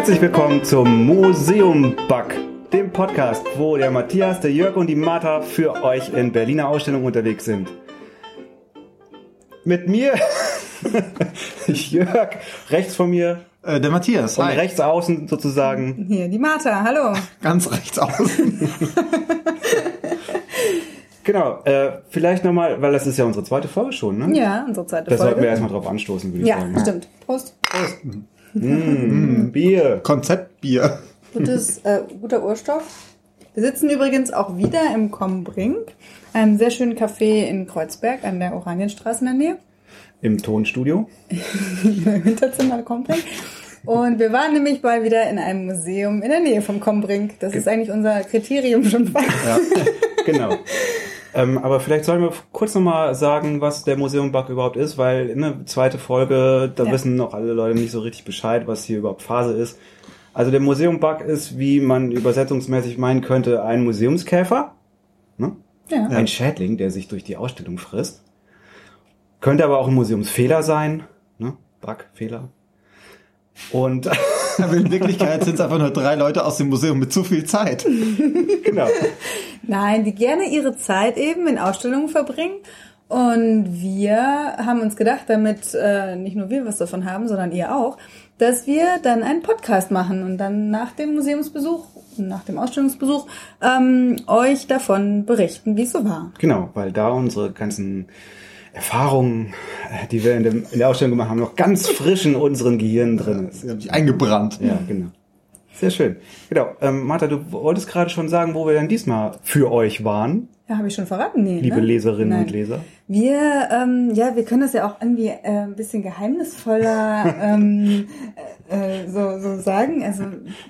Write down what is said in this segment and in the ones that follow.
Herzlich willkommen zum Museum Bug, dem Podcast, wo der Matthias, der Jörg und die Martha für euch in Berliner Ausstellungen unterwegs sind. Mit mir, Jörg, rechts von mir Äh, der Matthias, und hi. rechts außen sozusagen. Hier, die Martha, hallo. Ganz rechts außen. Genau, äh, vielleicht nochmal, weil das ist ja unsere zweite Folge schon, ne? Ja, unsere zweite Da sollten wir Folge. erstmal drauf anstoßen, würde ich Ja, sagen. stimmt. Prost. Mm, Bier. Konzeptbier. Gutes, äh, guter Urstoff. Wir sitzen übrigens auch wieder im Kombrink, einem sehr schönen Café in Kreuzberg an der Oranienstraße in der Nähe. Im Tonstudio. Im Hinterzimmer Kombrink. Und wir waren nämlich mal wieder in einem Museum in der Nähe vom Kombrink. Das ist eigentlich unser Kriterium schon fast. Ja, genau. Ähm, aber vielleicht sollen wir kurz nochmal sagen, was der Museum Bug überhaupt ist, weil in der zweite Folge, da Ja. wissen noch alle Leute nicht so richtig Bescheid, was hier überhaupt Phase ist. Also der Museum Bug ist, wie man übersetzungsmäßig meinen könnte, ein Museumskäfer. Ne? Ja. Ein Schädling, der sich durch die Ausstellung frisst. Könnte aber auch ein Museumsfehler sein. Ne? Bug, Fehler. Und Aber in Wirklichkeit sind es einfach nur drei Leute aus dem Museum mit zu viel Zeit. genau. Nein, die gerne ihre Zeit eben in Ausstellungen verbringen. Und wir haben uns gedacht, damit äh, nicht nur wir was davon haben, sondern ihr auch, dass wir dann einen Podcast machen und dann nach dem Museumsbesuch, nach dem Ausstellungsbesuch, ähm, euch davon berichten, wie es so war. Genau, weil da unsere ganzen Erfahrungen, äh, die wir in, dem, in der Ausstellung gemacht haben, noch ganz frisch in unseren Gehirnen drin ist. Sie haben sich eingebrannt. Ja, genau. Sehr schön. Genau. Ähm, Martha, du wolltest gerade schon sagen, wo wir denn diesmal für euch waren, Ja, habe ich schon verraten? Nee, liebe ne? Leserinnen Nein. und Leser. Wir, ähm, ja, wir können das ja auch irgendwie äh, ein bisschen geheimnisvoller ähm, äh, so, so sagen. Also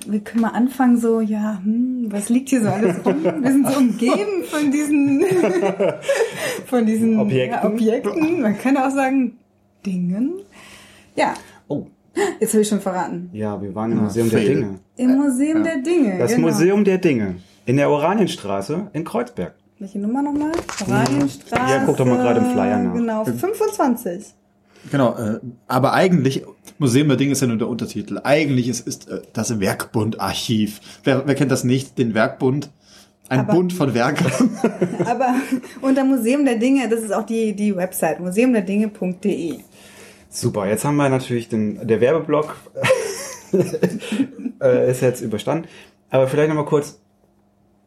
wir können mal anfangen so, ja, hm, was liegt hier so alles rum? Wir sind so umgeben von diesen von diesen Objekten. Ja, Objekten. Man kann auch sagen Dingen. Ja, jetzt habe ich schon verraten. ja, wir waren im Museum der fail. Dinge. Im Museum der Dinge. Das genau. Museum der Dinge in der Oranienstraße in Kreuzberg. Welche Nummer nochmal? Oranienstraße. Ja, guck doch mal gerade im Flyer nach. Genau, 25. Genau, äh, aber eigentlich, Museum der Dinge ist ja nur der Untertitel. Eigentlich ist, ist äh, das Werkbundarchiv. Wer, wer kennt das nicht? Den Werkbund. Ein Aber- Bund von Werken. Aber unter Museum der Dinge, das ist auch die, die Website, museumderdinge.de. Super, jetzt haben wir natürlich den, der Werbeblock äh, ist jetzt überstanden. Aber vielleicht nochmal kurz,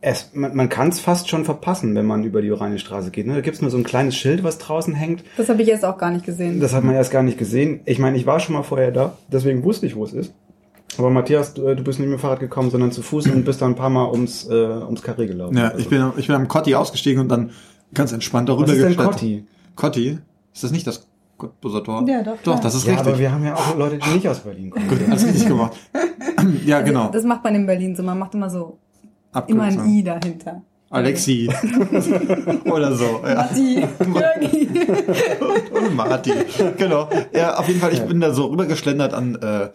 es, man, man kann es fast schon verpassen, wenn man über die Oranienstraße geht. Ne? Da gibt's nur so ein kleines Schild, was draußen hängt. Das habe ich erst auch gar nicht gesehen. Das hat man erst gar nicht gesehen. Ich meine, ich war schon mal vorher da, deswegen wusste ich, wo es ist. Aber Matthias, du, du bist nicht mit dem Fahrrad gekommen, sondern zu Fuß und bist da ein paar Mal ums, äh, ums Karree gelaufen. ja, ich bin, ich bin am Kotti ausgestiegen und dann ganz entspannt darüber Was ist denn. Kotti? Kotti? Ist das nicht das Cottbuser Tor? Ja, doch, Doch, klar. das ist Ja, richtig. aber wir haben ja auch Leute, die nicht aus Berlin kommen. Gut, alles richtig gemacht. ja, genau. Das macht man in Berlin so. Man macht immer so, immer ein Abkürzung. I dahinter. Alexi. Oder so. Ja. Matti, Jörgi. Und Martin. Genau. Ja, auf jeden Fall, ich bin da so rübergeschlendert an äh,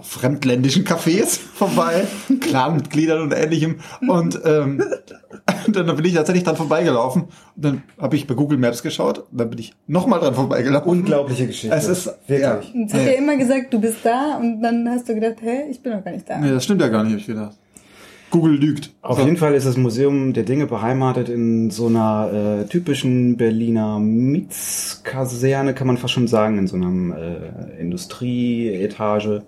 fremdländischen Cafés vorbei, Clanmitgliedern und ähnlichem. Und ähm, dann bin ich tatsächlich dran vorbeigelaufen. Und dann habe ich bei Google Maps geschaut. Und dann bin ich nochmal dran vorbeigelaufen. Unglaubliche Geschichte. Es ist wirklich. Ja. Jetzt hat er immer gesagt, du bist da und dann hast du gedacht, hä, ich bin doch gar nicht da. Nee, das stimmt ja gar nicht, hab ich gedacht. Google lügt. Auf jeden Fall ist das Museum der Dinge beheimatet in so einer äh, typischen Berliner Mietskaserne, kann man fast schon sagen, in so einer äh, Industrieetage.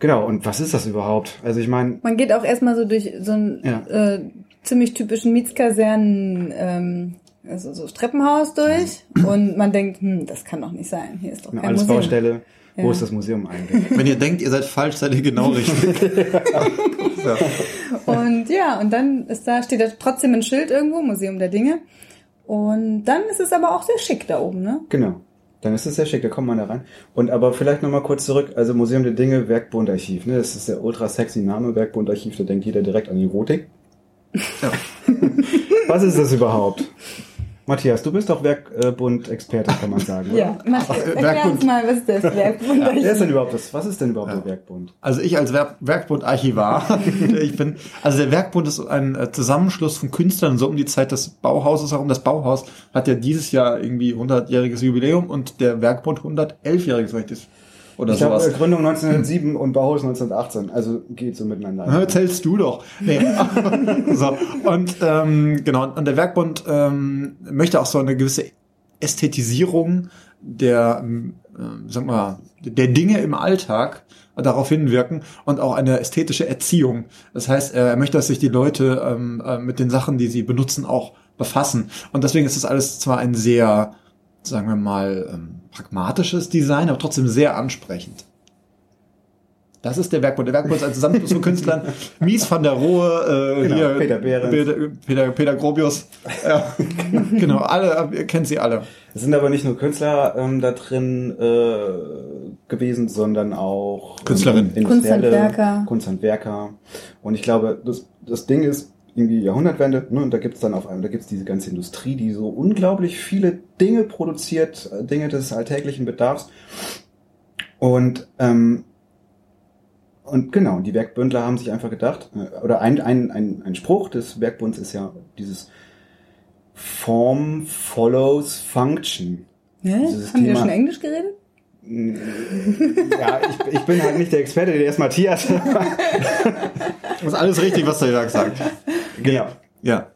Genau, und was ist das überhaupt? Also ich meine, Man geht auch erstmal so durch so einen Ja. äh, ziemlich typischen Mietskasernen, ähm, also so Treppenhaus durch und man denkt, hm, das kann doch nicht sein. Hier ist doch eine kein Museum. Baustelle, wo Ja. ist das Museum eigentlich? Wenn ihr denkt, ihr seid falsch, seid ihr genau richtig. ja. Und ja, und dann ist da, steht da trotzdem ein Schild irgendwo, Museum der Dinge. Und dann ist es aber auch sehr schick da oben, ne? Genau. Dann ist es sehr schick, da kommt man da rein. Und aber vielleicht nochmal kurz zurück, also Museum der Dinge, Werkbundarchiv, ne? Das ist der ultra sexy Name, Werkbundarchiv, da denkt jeder direkt an Erotik. Ja. Was ist das überhaupt? Matthias, du bist doch Werkbund-Experte, kann man sagen. oder? Ja, mach, Ach, erklär Werkbund. uns mal, was ist das Werkbund? Wer ist denn überhaupt das? Was ist denn überhaupt der Werkbund? Also ich als Werk Werkbund-Archivar, ich bin, also der Werkbund ist ein äh, Zusammenschluss von Künstlern so um die Zeit des Bauhauses herum. Das Bauhaus hat ja dieses Jahr irgendwie 100-jähriges Jubiläum und der Werkbund 111-jähriges, wenn ich das oder Ich glaube, sowas. Gründung 1907 und Bauhaus 1918. Also geht so miteinander. Ja, Erzählst du doch. Nee. so. Und ähm, genau, und der Werkbund ähm, möchte auch so eine gewisse Ästhetisierung der, ähm, äh, sag mal, der Dinge im Alltag darauf hinwirken und auch eine ästhetische Erziehung. Das heißt, er möchte, dass sich die Leute ähm, äh, mit den Sachen, die sie benutzen, auch befassen. Und deswegen ist das alles zwar ein sehr, sagen wir mal, ähm, pragmatisches Design, aber trotzdem sehr ansprechend. Das ist der Werkbund. Der Werkbund ist ein Zusammenschluss von Künstlern. Mies van der Rohe, äh, Genau, hier, Peter Behrens. Peter, Peter, Peter Grobius. Ja, genau, alle, ihr kennt sie alle. Es sind aber nicht nur Künstler ähm, da drin äh, gewesen, sondern auch ähm, Künstlerinnen. Kunsthandwerker. Kunsthandwerker. Und ich glaube, das, das Ding ist irgendwie Jahrhundertwende, ne? Und da gibt's dann auf einmal, da gibt's diese ganze Industrie, die so unglaublich viele Dinge produziert, äh, Dinge des alltäglichen Bedarfs. Und ähm, und genau, die Werkbündler haben sich einfach gedacht, äh, oder ein, ein, ein, ein Spruch des Werkbunds ist ja dieses Form follows function. Dieses Haben ja Thema- schon Englisch geredet? Ja, ich, ich bin halt nicht der Experte, der ist Matthias. Das ist alles richtig, was der Jörg sagt. genau. Ja.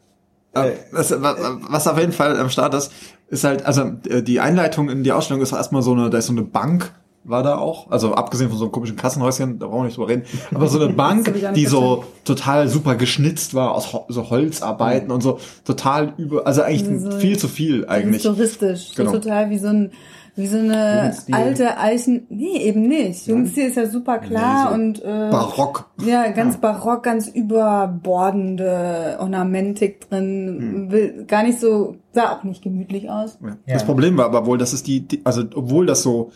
Äh, Was, was was auf jeden Fall am Start ist, ist halt, also äh, die Einleitung in die Ausstellung ist erstmal so eine, da ist so eine Bank, war da auch, also abgesehen von so einem komischen Kassenhäuschen, da brauchen wir nicht drüber reden, aber so eine Bank, die so total super geschnitzt war aus Ho so Holzarbeiten und so total über, also eigentlich so- viel zu viel eigentlich. Historistisch. Genau. So total wie so ein wie so eine Jugendstil. alte Eichen. Nee, eben nicht. Jugendstil ist ja super klar Nee, so und äh, Barock. Ja, ganz barock, ganz überbordende Ornamentik drin. Will, gar nicht so, sah auch nicht gemütlich aus. Ja. Ja. Das Problem war aber wohl, dass es die, die also obwohl das so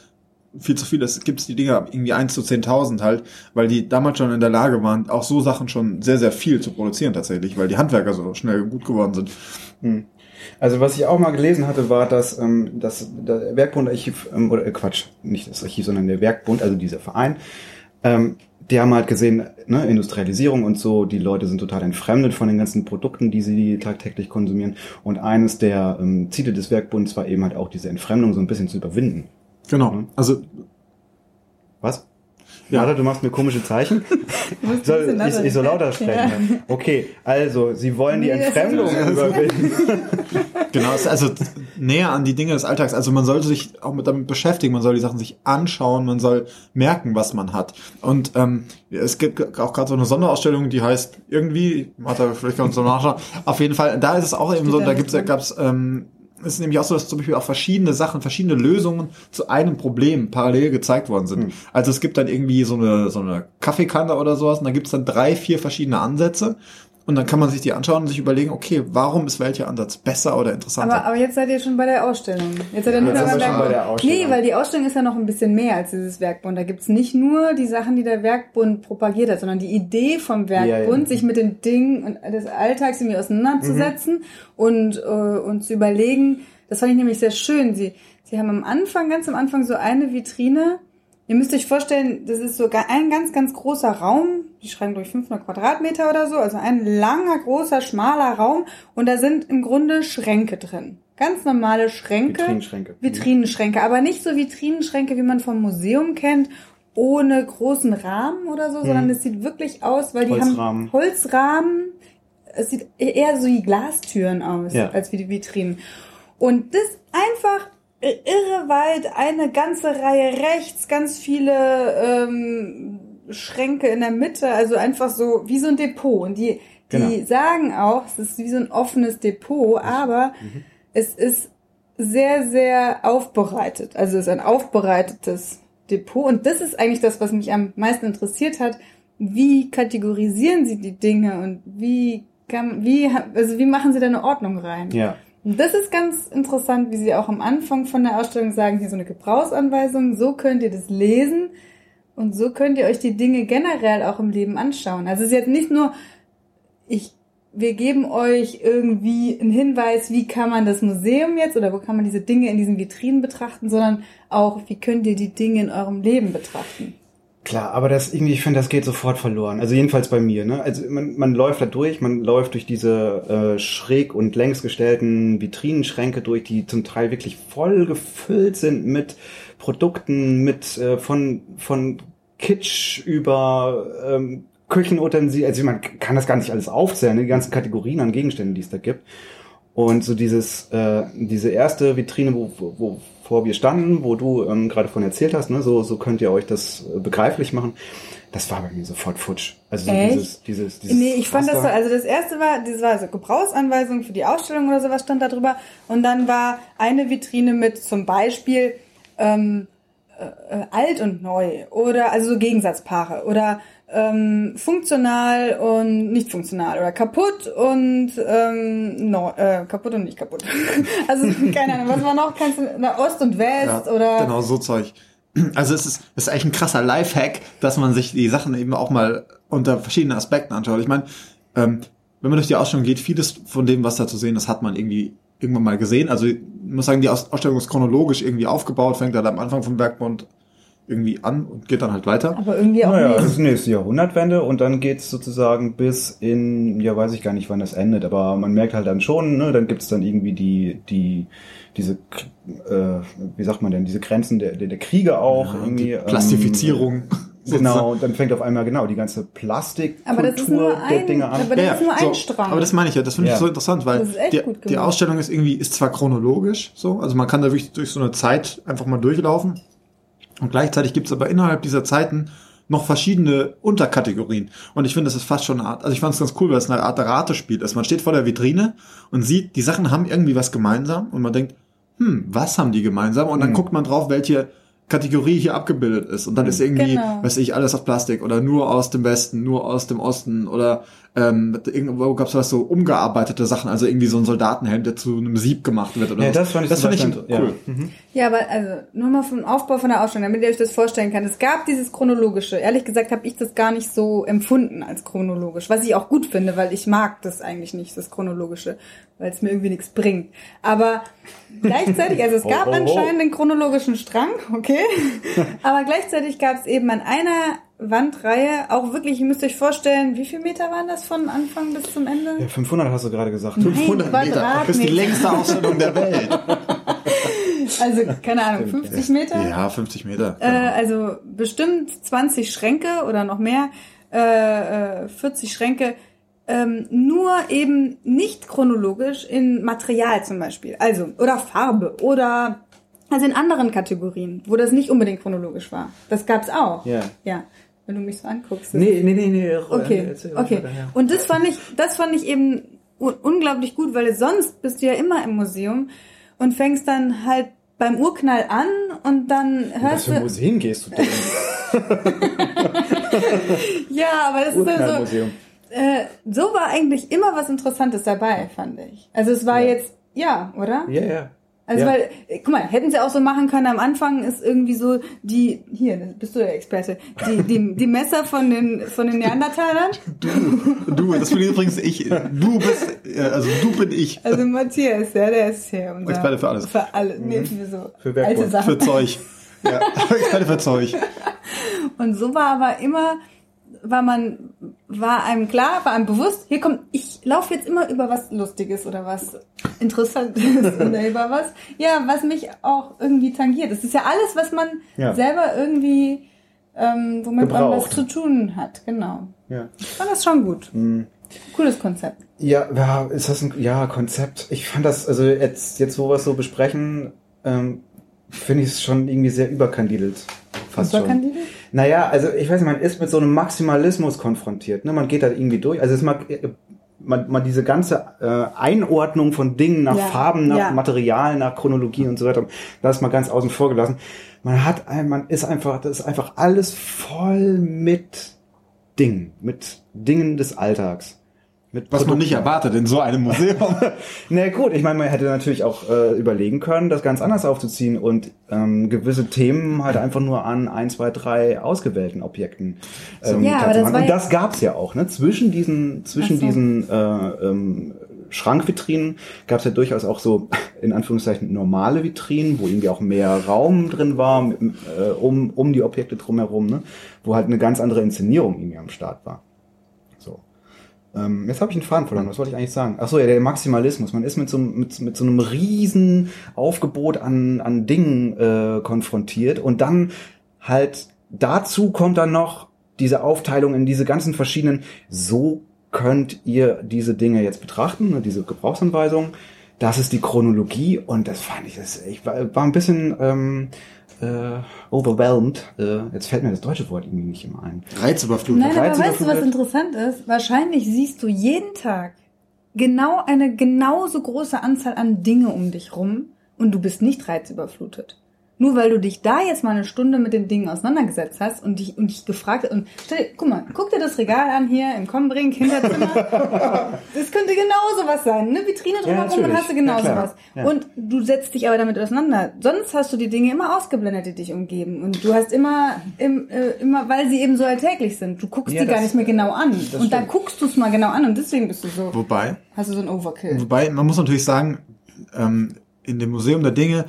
viel zu viel ist, gibt es die Dinger irgendwie 1 zu 10.000 halt, weil die damals schon in der Lage waren, auch so Sachen schon sehr, sehr viel zu produzieren tatsächlich, weil die Handwerker so schnell gut geworden sind. Also was ich auch mal gelesen hatte, war, dass ähm, das der Werkbundarchiv, ähm, oder äh, Quatsch, nicht das Archiv, sondern der Werkbund, also dieser Verein, ähm, die haben halt gesehen, ne, Industrialisierung und so, die Leute sind total entfremdet von den ganzen Produkten, die sie tagtäglich konsumieren. Und eines der ähm, Ziele des Werkbunds war eben halt auch diese Entfremdung so ein bisschen zu überwinden. Genau. Also Was? Ja. Ja, du machst mir komische Zeichen. Soll, ich, ich soll lauter sprechen. Okay, also sie wollen die Entfremdung überwinden. genau, es ist also näher an die Dinge des Alltags. Also man sollte sich auch mit damit beschäftigen, man soll die Sachen sich anschauen, man soll merken, was man hat. Und ähm, es gibt auch gerade so eine Sonderausstellung, die heißt irgendwie, Martha, vielleicht kann uns so nachschauen. Auf jeden Fall, da ist es auch eben Steht so, da da gibt's, drin. gab's ähm, es ist nämlich auch so, dass zum Beispiel auch verschiedene Sachen, verschiedene Lösungen zu einem Problem parallel gezeigt worden sind. Also es gibt dann irgendwie so eine, so eine Kaffeekanne oder sowas und da gibt's dann drei, vier verschiedene Ansätze und dann kann man sich die anschauen und sich überlegen, okay, warum ist welcher Ansatz besser oder interessanter? Aber, aber jetzt seid ihr schon bei der Ausstellung. Jetzt seid ihr beim schon bei der Werkbund. Ausstellung. Nee, weil die Ausstellung ist ja noch ein bisschen mehr als dieses Werkbund. Da gibt's nicht nur die Sachen, die der Werkbund propagiert hat, sondern die Idee vom Werkbund, Ja, ja. sich mit den Dingen und des Alltags irgendwie auseinanderzusetzen Mhm. und, äh, und zu überlegen. Das fand ich nämlich sehr schön. Sie, sie haben am Anfang, ganz am Anfang so eine Vitrine. Ihr müsst euch vorstellen, das ist so ein ganz, ganz großer Raum. Die schreiben durch 500 Quadratmeter oder so. Also ein langer, großer, schmaler Raum. Und da sind im Grunde Schränke drin. Ganz normale Schränke. Vitrinenschränke. Vitrinenschränke. Aber nicht so Vitrinenschränke, wie man vom Museum kennt, ohne großen Rahmen oder so, sondern es sieht wirklich aus, weil die Holzrahmen. haben Holzrahmen. Es sieht eher so wie Glastüren aus, Ja. als wie die Vitrinen. Und das einfach irre weit, eine ganze Reihe rechts, ganz viele ähm, Schränke in der Mitte, also einfach so wie so ein Depot. Und die, die Genau. sagen auch, es ist wie so ein offenes Depot, aber es ist sehr, sehr aufbereitet. Also es ist ein aufbereitetes Depot. Und das ist eigentlich das, was mich am meisten interessiert hat. Wie kategorisieren sie die Dinge und wie kann, wie, also wie machen sie da eine Ordnung rein? Ja. Und das ist ganz interessant, wie Sie auch am Anfang von der Ausstellung sagen, hier so eine Gebrauchsanweisung, so könnt ihr das lesen und so könnt ihr euch die Dinge generell auch im Leben anschauen. Also es ist jetzt nicht nur, ich, wir geben euch irgendwie einen Hinweis, wie kann man das Museum jetzt oder wo kann man diese Dinge in diesen Vitrinen betrachten, sondern auch, wie könnt ihr die Dinge in eurem Leben betrachten. Klar, aber das irgendwie, ich finde, das geht sofort verloren. Also jedenfalls bei mir. Ne? Also man, man läuft da durch, man läuft durch diese äh, schräg und längs gestellten Vitrinenschränke durch, die zum Teil wirklich voll gefüllt sind mit Produkten, mit äh, von von Kitsch über ähm, Küchenutensilien. Also man kann das gar nicht alles aufzählen, ne? die ganzen Kategorien an Gegenständen, die es da gibt. Und so dieses, äh, diese erste Vitrine, wo, wo, wo vor wir standen, wo du ähm, gerade von erzählt hast, ne, so, so könnt ihr euch das äh, begreiflich machen. Das war bei mir sofort futsch. Also so dieses, dieses, dieses. Nee, ich fand das so, Raster. also das erste war, das war so Gebrauchsanweisung für die Ausstellung oder sowas stand da drüber. Und dann war eine Vitrine mit zum Beispiel ähm, äh, äh, alt und neu oder also so Gegensatzpaare oder ähm, funktional und nicht funktional oder kaputt und ähm, no, äh, kaputt und nicht kaputt. also keine Ahnung, was war noch? Kannst du, na, Ost und West oder Genau, so Zeug. Also es ist, es ist eigentlich ein krasser Lifehack, dass man sich die Sachen eben auch mal unter verschiedenen Aspekten anschaut. Ich meine, ähm, wenn man durch die Ausstellung geht, vieles von dem, was da zu sehen ist, hat man irgendwie irgendwann mal gesehen. Also ich muss sagen, die Aus- Ausstellung ist chronologisch irgendwie aufgebaut, fängt halt am Anfang vom Bergbund irgendwie an und geht dann halt weiter. aber irgendwie auch Naja, nicht. das ist die nächste Jahrhundertwende und dann geht's sozusagen bis in, ja weiß ich gar nicht, wann das endet, aber man merkt halt dann schon, ne, dann gibt's dann irgendwie die, die, diese, äh, wie sagt man denn, diese Grenzen der, der, der Kriege auch, irgendwie. Die ähm, Plastifizierung. Genau, und dann fängt auf einmal genau die ganze Plastikkultur Aber das ist nur der ein- Dinge an. aber das ist nur ein Strang. Aber das meine ich ja, das finde Ja. ich so interessant, weil ist die, die. Ausstellung ist irgendwie, ist zwar chronologisch so, also man kann da wirklich durch so eine Zeit einfach mal durchlaufen und gleichzeitig gibt es aber innerhalb dieser Zeiten noch verschiedene Unterkategorien. Und ich finde, das ist fast schon eine Art, also ich fand es ganz cool, weil es eine Art Ratespiel ist. Man steht vor der Vitrine und sieht, die Sachen haben irgendwie was gemeinsam und man denkt, hm, was haben die gemeinsam? Und dann Mhm. guckt man drauf, welche Kategorie hier abgebildet ist. Und dann ist irgendwie, Genau. weiß ich, alles aus Plastik oder nur aus dem Westen, nur aus dem Osten oder ähm, irgendwo gab es was so umgearbeitete Sachen, also irgendwie so ein Soldatenhelm, der zu einem Sieb gemacht wird oder Ja, so. das fand ich das fand ich cool. ja. Mhm. Ja, aber also nur mal vom Aufbau von der Ausstellung, damit ihr euch das vorstellen kann. Es gab dieses chronologische. Ehrlich gesagt habe ich das gar nicht so empfunden als chronologisch, was ich auch gut finde, weil ich mag das eigentlich nicht, das chronologische, weil es mir irgendwie nichts bringt. Aber gleichzeitig, also es gab Oh, oh, oh. anscheinend den chronologischen Strang, okay, aber gleichzeitig gab es eben an einer Wandreihe auch wirklich, ihr müsst euch vorstellen, wie viele Meter waren das von Anfang bis zum Ende? Ja, 500 hast du gerade gesagt. 500 Meter. Das ist die längste Ausstellung der Welt. Also keine Ahnung, 50 Meter? Ja, 50 Meter. Äh, also bestimmt 20 Schränke oder noch mehr, äh, äh, 40 Schränke, ähm, nur eben nicht chronologisch in Material zum Beispiel, also oder Farbe oder also in anderen Kategorien, wo das nicht unbedingt chronologisch war. Das gab's auch. Ja. Ja. Wenn du mich so anguckst. Nee, nee, nee, nee. Okay, erzähl okay. weiter, ja. Und das fand ich, das fand ich eben un unglaublich gut, weil sonst bist du ja immer im Museum und fängst dann halt beim Urknall an und dann Was hörst für du, Museen gehst du denn? ja, aber das ist ja so, äh, so war eigentlich immer was Interessantes dabei, fand ich. Also es war Ja. jetzt, ja, oder? Ja, ja. Also ja. weil, äh, guck mal, hätten sie auch so machen können, am Anfang ist irgendwie so die, hier, bist du der Experte, die, die, die Messer von den, von den Neandertalern. Du, das bin übrigens ich. Du bist, äh, also du bin ich. Also Matthias, ja, der ist hier unser Experte für alles. Für alle, nee, für so Für Werkbund. alte Sachen. Für Zeug. Ja, Experte für Zeug. Und so war aber immer, war man, war einem klar, war einem bewusst, hier kommt, ich laufe jetzt immer über was Lustiges oder was Interessantes oder über was, ja, was mich auch irgendwie tangiert. Das ist ja alles, was man Ja. selber irgendwie, ähm, womit man was zu tun hat, genau. Ja. Ich fand das schon gut. Mhm. Cooles Konzept. Ja, ja, ist das ein ja, Konzept? Ich fand das, also jetzt, jetzt wo wir es so besprechen, ähm, finde ich es schon irgendwie sehr überkandidelt. Fast schon. Naja, also ich weiß nicht, man ist mit so einem Maximalismus konfrontiert. Ne? Man geht da irgendwie durch. Also es mag man, man diese ganze äh, Einordnung von Dingen nach Ja, Farben, nach ja. Material, nach Chronologie und so weiter, das ist mal ganz außen vor gelassen. Man hat, ein, man ist einfach, das ist einfach alles voll mit Dingen, mit Dingen des Alltags. Mit Was man nicht Produkten. erwartet in so einem Museum. Na gut, ich meine, man hätte natürlich auch äh, überlegen können, das ganz anders aufzuziehen und ähm, gewisse Themen halt einfach nur an ein, zwei, drei ausgewählten Objekten ähm, Ja, aber das machen. war Und ja- das gab's ja auch, ne? Zwischen diesen, zwischen so. diesen äh, ähm, Schrankvitrinen gab es ja durchaus auch so, in Anführungszeichen, normale Vitrinen, wo irgendwie auch mehr Raum drin war, mit, äh, um, um die Objekte drumherum, ne? wo halt eine ganz andere Inszenierung irgendwie am Start war. So. Ähm, jetzt habe ich einen Faden verloren. Was wollte ich eigentlich sagen? Ach so, ja, der Maximalismus. Man ist mit so, mit, mit so einem riesen Aufgebot an, an Dingen äh, konfrontiert und dann halt dazu kommt dann noch diese Aufteilung in diese ganzen verschiedenen, so könnt ihr diese Dinge jetzt betrachten, ne, diese Gebrauchsanweisungen. Das ist die Chronologie und das fand ich, das, ich war, war ein bisschen ähm, äh, overwhelmed. Äh, jetzt fällt mir das deutsche Wort irgendwie nicht immer ein. Reizüberflutung. Nein, aber weißt du, was Reizüberflutet. interessant ist? Wahrscheinlich siehst du jeden Tag genau eine genauso große Anzahl an Dinge um dich rum und du bist nicht reizüberflutet. Nur weil du dich da jetzt mal eine Stunde mit den Dingen auseinandergesetzt hast und dich, und dich gefragt und stell, guck mal, guck dir das Regal an hier im Kombrink, Hinterzimmer. das könnte genauso was sein. Eine Vitrine drumherum und natürlich. hast du genauso Ja, was. Ja. Und du setzt dich aber damit auseinander. Sonst hast du die Dinge immer ausgeblendet, die dich umgeben. Und du hast immer, im, äh, immer, weil sie eben so alltäglich sind. Du guckst Ja, die gar das- nicht mehr genau an. Und dann guckst du es mal genau an und deswegen bist du so, Wobei, hast du so ein Overkill. Wobei, man muss natürlich sagen, ähm, in dem Museum der Dinge,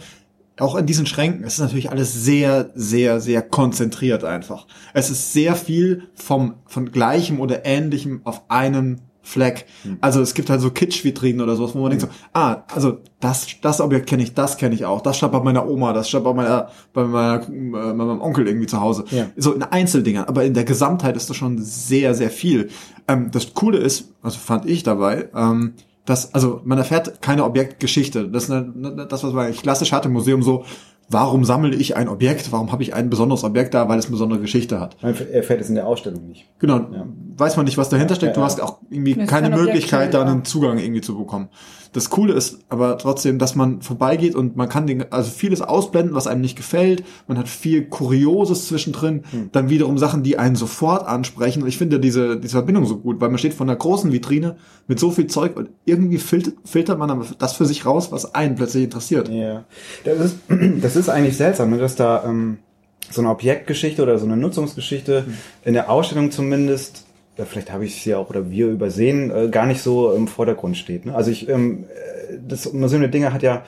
auch in diesen Schränken, es ist natürlich alles sehr, sehr, sehr konzentriert einfach. Es ist sehr viel vom, von Gleichem oder Ähnlichem auf einem Fleck. Also es gibt halt so Kitsch-Vitrinen oder sowas, wo man denkt so, ah, also das, das Objekt kenne ich, das kenne ich auch. Das stand bei meiner Oma, das stand bei meiner, bei meiner, äh, bei meinem Onkel irgendwie zu Hause. Ja. So in Einzeldingern, aber in der Gesamtheit ist das schon sehr, sehr viel. Ähm, das Coole ist, also fand ich dabei, ähm, dass, also man erfährt keine Objektgeschichte. Das ist eine, das, was man eigentlich klassisch hat im Museum so, warum sammle ich ein Objekt? Warum habe ich ein besonderes Objekt da? Weil es eine besondere Geschichte hat. Man erfährt es in der Ausstellung nicht. Genau, Ja. weiß man nicht, was dahinter steckt. Du Ja, hast auch irgendwie Das keine kein Objekt, Möglichkeit, da ja. einen Zugang irgendwie zu bekommen. Das Coole ist aber trotzdem, dass man vorbeigeht und man kann den, also vieles ausblenden, was einem nicht gefällt. Man hat viel Kurioses zwischendrin. Hm. Dann wiederum Sachen, die einen sofort ansprechen. Und ich finde diese, diese Verbindung so gut, weil man steht vor einer großen Vitrine mit so viel Zeug und irgendwie filtert, filtert man aber das für sich raus, was einen plötzlich interessiert. Ja, das ist, das ist eigentlich seltsam, ne, dass da ähm, so eine Objektgeschichte oder so eine Nutzungsgeschichte in der Ausstellung zumindest, vielleicht habe ich sie auch oder wir übersehen, äh, gar nicht so im Vordergrund steht. Ne? Also ich, ähm, äh, das Museum der Dinge hat ja,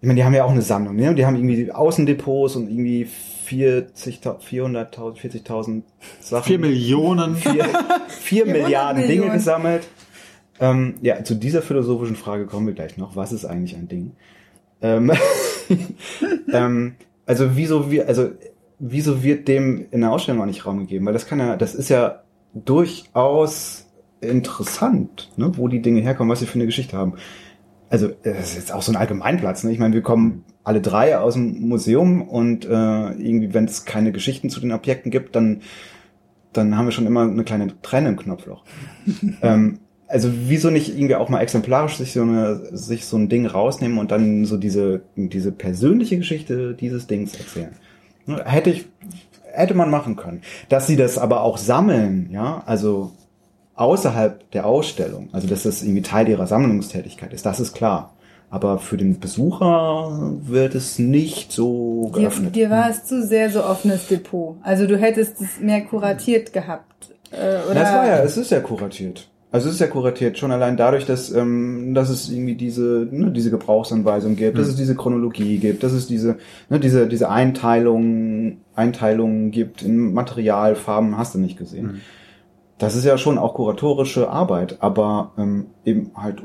ich meine, die haben ja auch eine Sammlung, ne? Und die haben irgendwie Außendepots und irgendwie 40, 400.000, 40.000 Sachen. Vier Millionen. vier, vier 400 Milliarden Dinge Millionen. gesammelt. Ähm, ja, zu dieser philosophischen Frage kommen wir gleich noch. Was ist eigentlich ein Ding? Ähm, ähm, also wieso wir, also wieso wird dem in der Ausstellung auch nicht Raum gegeben? Weil das kann ja, das ist ja durchaus interessant, ne, wo die Dinge herkommen, was sie für eine Geschichte haben. Also das ist jetzt auch so ein Allgemeinplatz. Ne? Ich meine, wir kommen alle drei aus dem Museum und äh, irgendwie, wenn es keine Geschichten zu den Objekten gibt, dann dann haben wir schon immer eine kleine Träne im Knopfloch. ähm, also wieso nicht irgendwie auch mal exemplarisch sich so, eine, sich so ein Ding rausnehmen und dann so diese, diese persönliche Geschichte dieses Dings erzählen. Ne, Hätte ich, hätte man machen können. Dass sie das aber auch sammeln, ja, also außerhalb der Ausstellung, also dass das irgendwie Teil ihrer Sammlungstätigkeit ist, das ist klar. Aber für den Besucher wird es nicht so Dir, geöffnet. dir war es zu sehr so offenes Depot. Also du hättest es mehr kuratiert gehabt. Äh, oder Das war ja, es ist ja kuratiert. Also es ist ja kuratiert, schon allein dadurch, dass, ähm, dass es irgendwie diese, ne, diese Gebrauchsanweisung gibt, dass es diese Chronologie gibt, dass es diese, ne, diese, diese Einteilung, Einteilungen gibt in Material, Farben, hast du nicht gesehen. Das ist ja schon auch kuratorische Arbeit, aber ähm, eben halt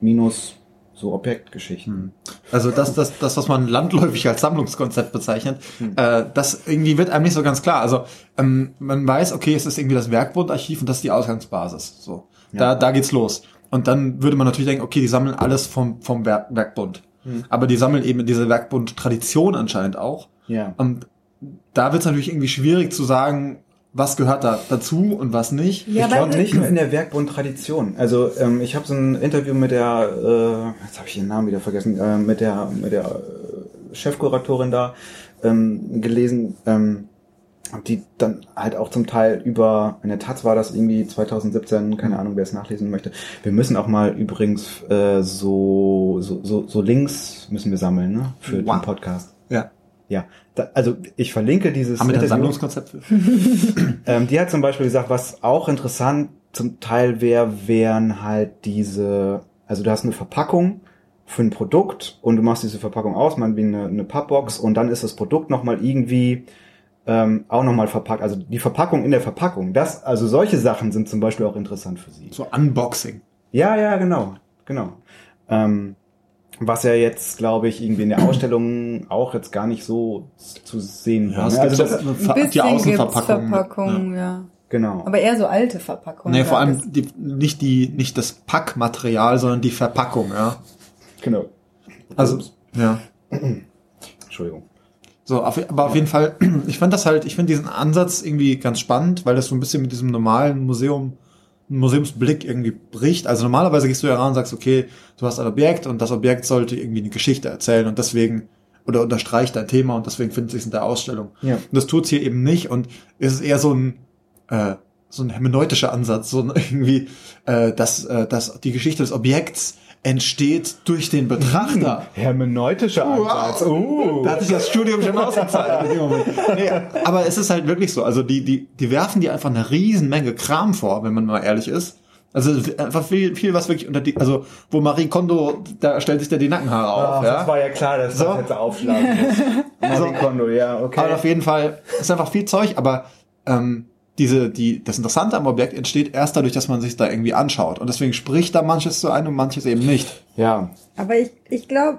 minus so Objektgeschichten. Also das, das, das, was man landläufig als Sammlungskonzept bezeichnet, äh, das irgendwie wird einem nicht so ganz klar. Also ähm, man weiß, okay, es ist irgendwie das Werkbundarchiv und das ist die Ausgangsbasis. So, da, da geht's los. Und dann würde man natürlich denken, okay, die sammeln alles vom, vom Werk, Werkbund. Aber die sammeln eben diese Werkbund-Tradition anscheinend auch. Ja. Und da wird's natürlich irgendwie schwierig zu sagen, was gehört da dazu und was nicht. Ja, ich glaube weil- nicht nur in der Werkbund-Tradition. Also ähm, ich habe so ein Interview mit der, äh, jetzt habe ich ihren Namen wieder vergessen, äh, mit der mit der äh, Chefkuratorin da ähm, gelesen, ähm, die dann halt auch zum Teil über, in der Taz war das irgendwie 2017, keine Ahnung, wer es nachlesen möchte. Wir müssen auch mal übrigens äh, so, so, so, so Links müssen wir sammeln, ne? Für Wow. den Podcast. Ja. Ja, da, also ich verlinke dieses Haben wir da ein. Sammlungskonzept für? Ähm, die hat zum Beispiel gesagt, was auch interessant zum Teil wäre, wären halt diese, Also du hast eine Verpackung für ein Produkt und du machst diese Verpackung aus, man wie eine, eine Pappbox und dann ist das Produkt nochmal irgendwie ähm, auch nochmal verpackt. Also die Verpackung in der Verpackung. Das, also solche Sachen sind zum Beispiel auch interessant für sie. So Unboxing. Ja, ja, genau, genau. Ähm, was ja jetzt, glaube ich, irgendwie in der Ausstellung auch jetzt gar nicht so zu sehen war. es ne? Also so das, Ein die Außenverpackung. Verpackungen, ja. genau. Aber eher so alte Verpackungen. Nee, vor allem die, nicht die, nicht das Packmaterial, sondern die Verpackung, ja. genau. Also, ja. Entschuldigung. So, auf, aber auf jeden Fall, ich fand das halt, ich finde diesen Ansatz irgendwie ganz spannend, weil das so ein bisschen mit diesem normalen Museum, Museumsblick irgendwie bricht. Also normalerweise gehst du ja ran und sagst, okay, du hast ein Objekt und das Objekt sollte irgendwie eine Geschichte erzählen und deswegen, oder unterstreicht dein Thema und deswegen findet sich in der Ausstellung. Ja. Und das tut's hier eben nicht und es ist eher so ein, äh, so ein hermeneutischer Ansatz, so ein irgendwie, äh, dass, äh, dass die Geschichte des Objekts entsteht durch den Betrachter. Hermeneutischer Ansatz. Uh. Da hat sich das Studium schon ausgezahlt. nee, aber es ist halt wirklich so. Also die, die, die werfen dir einfach eine riesen Menge Kram vor, wenn man mal ehrlich ist. Also einfach viel, viel was wirklich unter die, also wo Marie Kondo, da stellt sich der die Nackenhaare auf. Ach, ja? Das war ja klar, dass So. das jetzt aufschlagen muss. Marie Kondo, ja, okay. Aber auf jeden Fall ist einfach viel Zeug, aber ähm, diese, die, das Interessante am Objekt entsteht erst dadurch, dass man sich da irgendwie anschaut. Und deswegen spricht da manches zu einem und manches eben nicht. ja, Aber ich, ich glaube,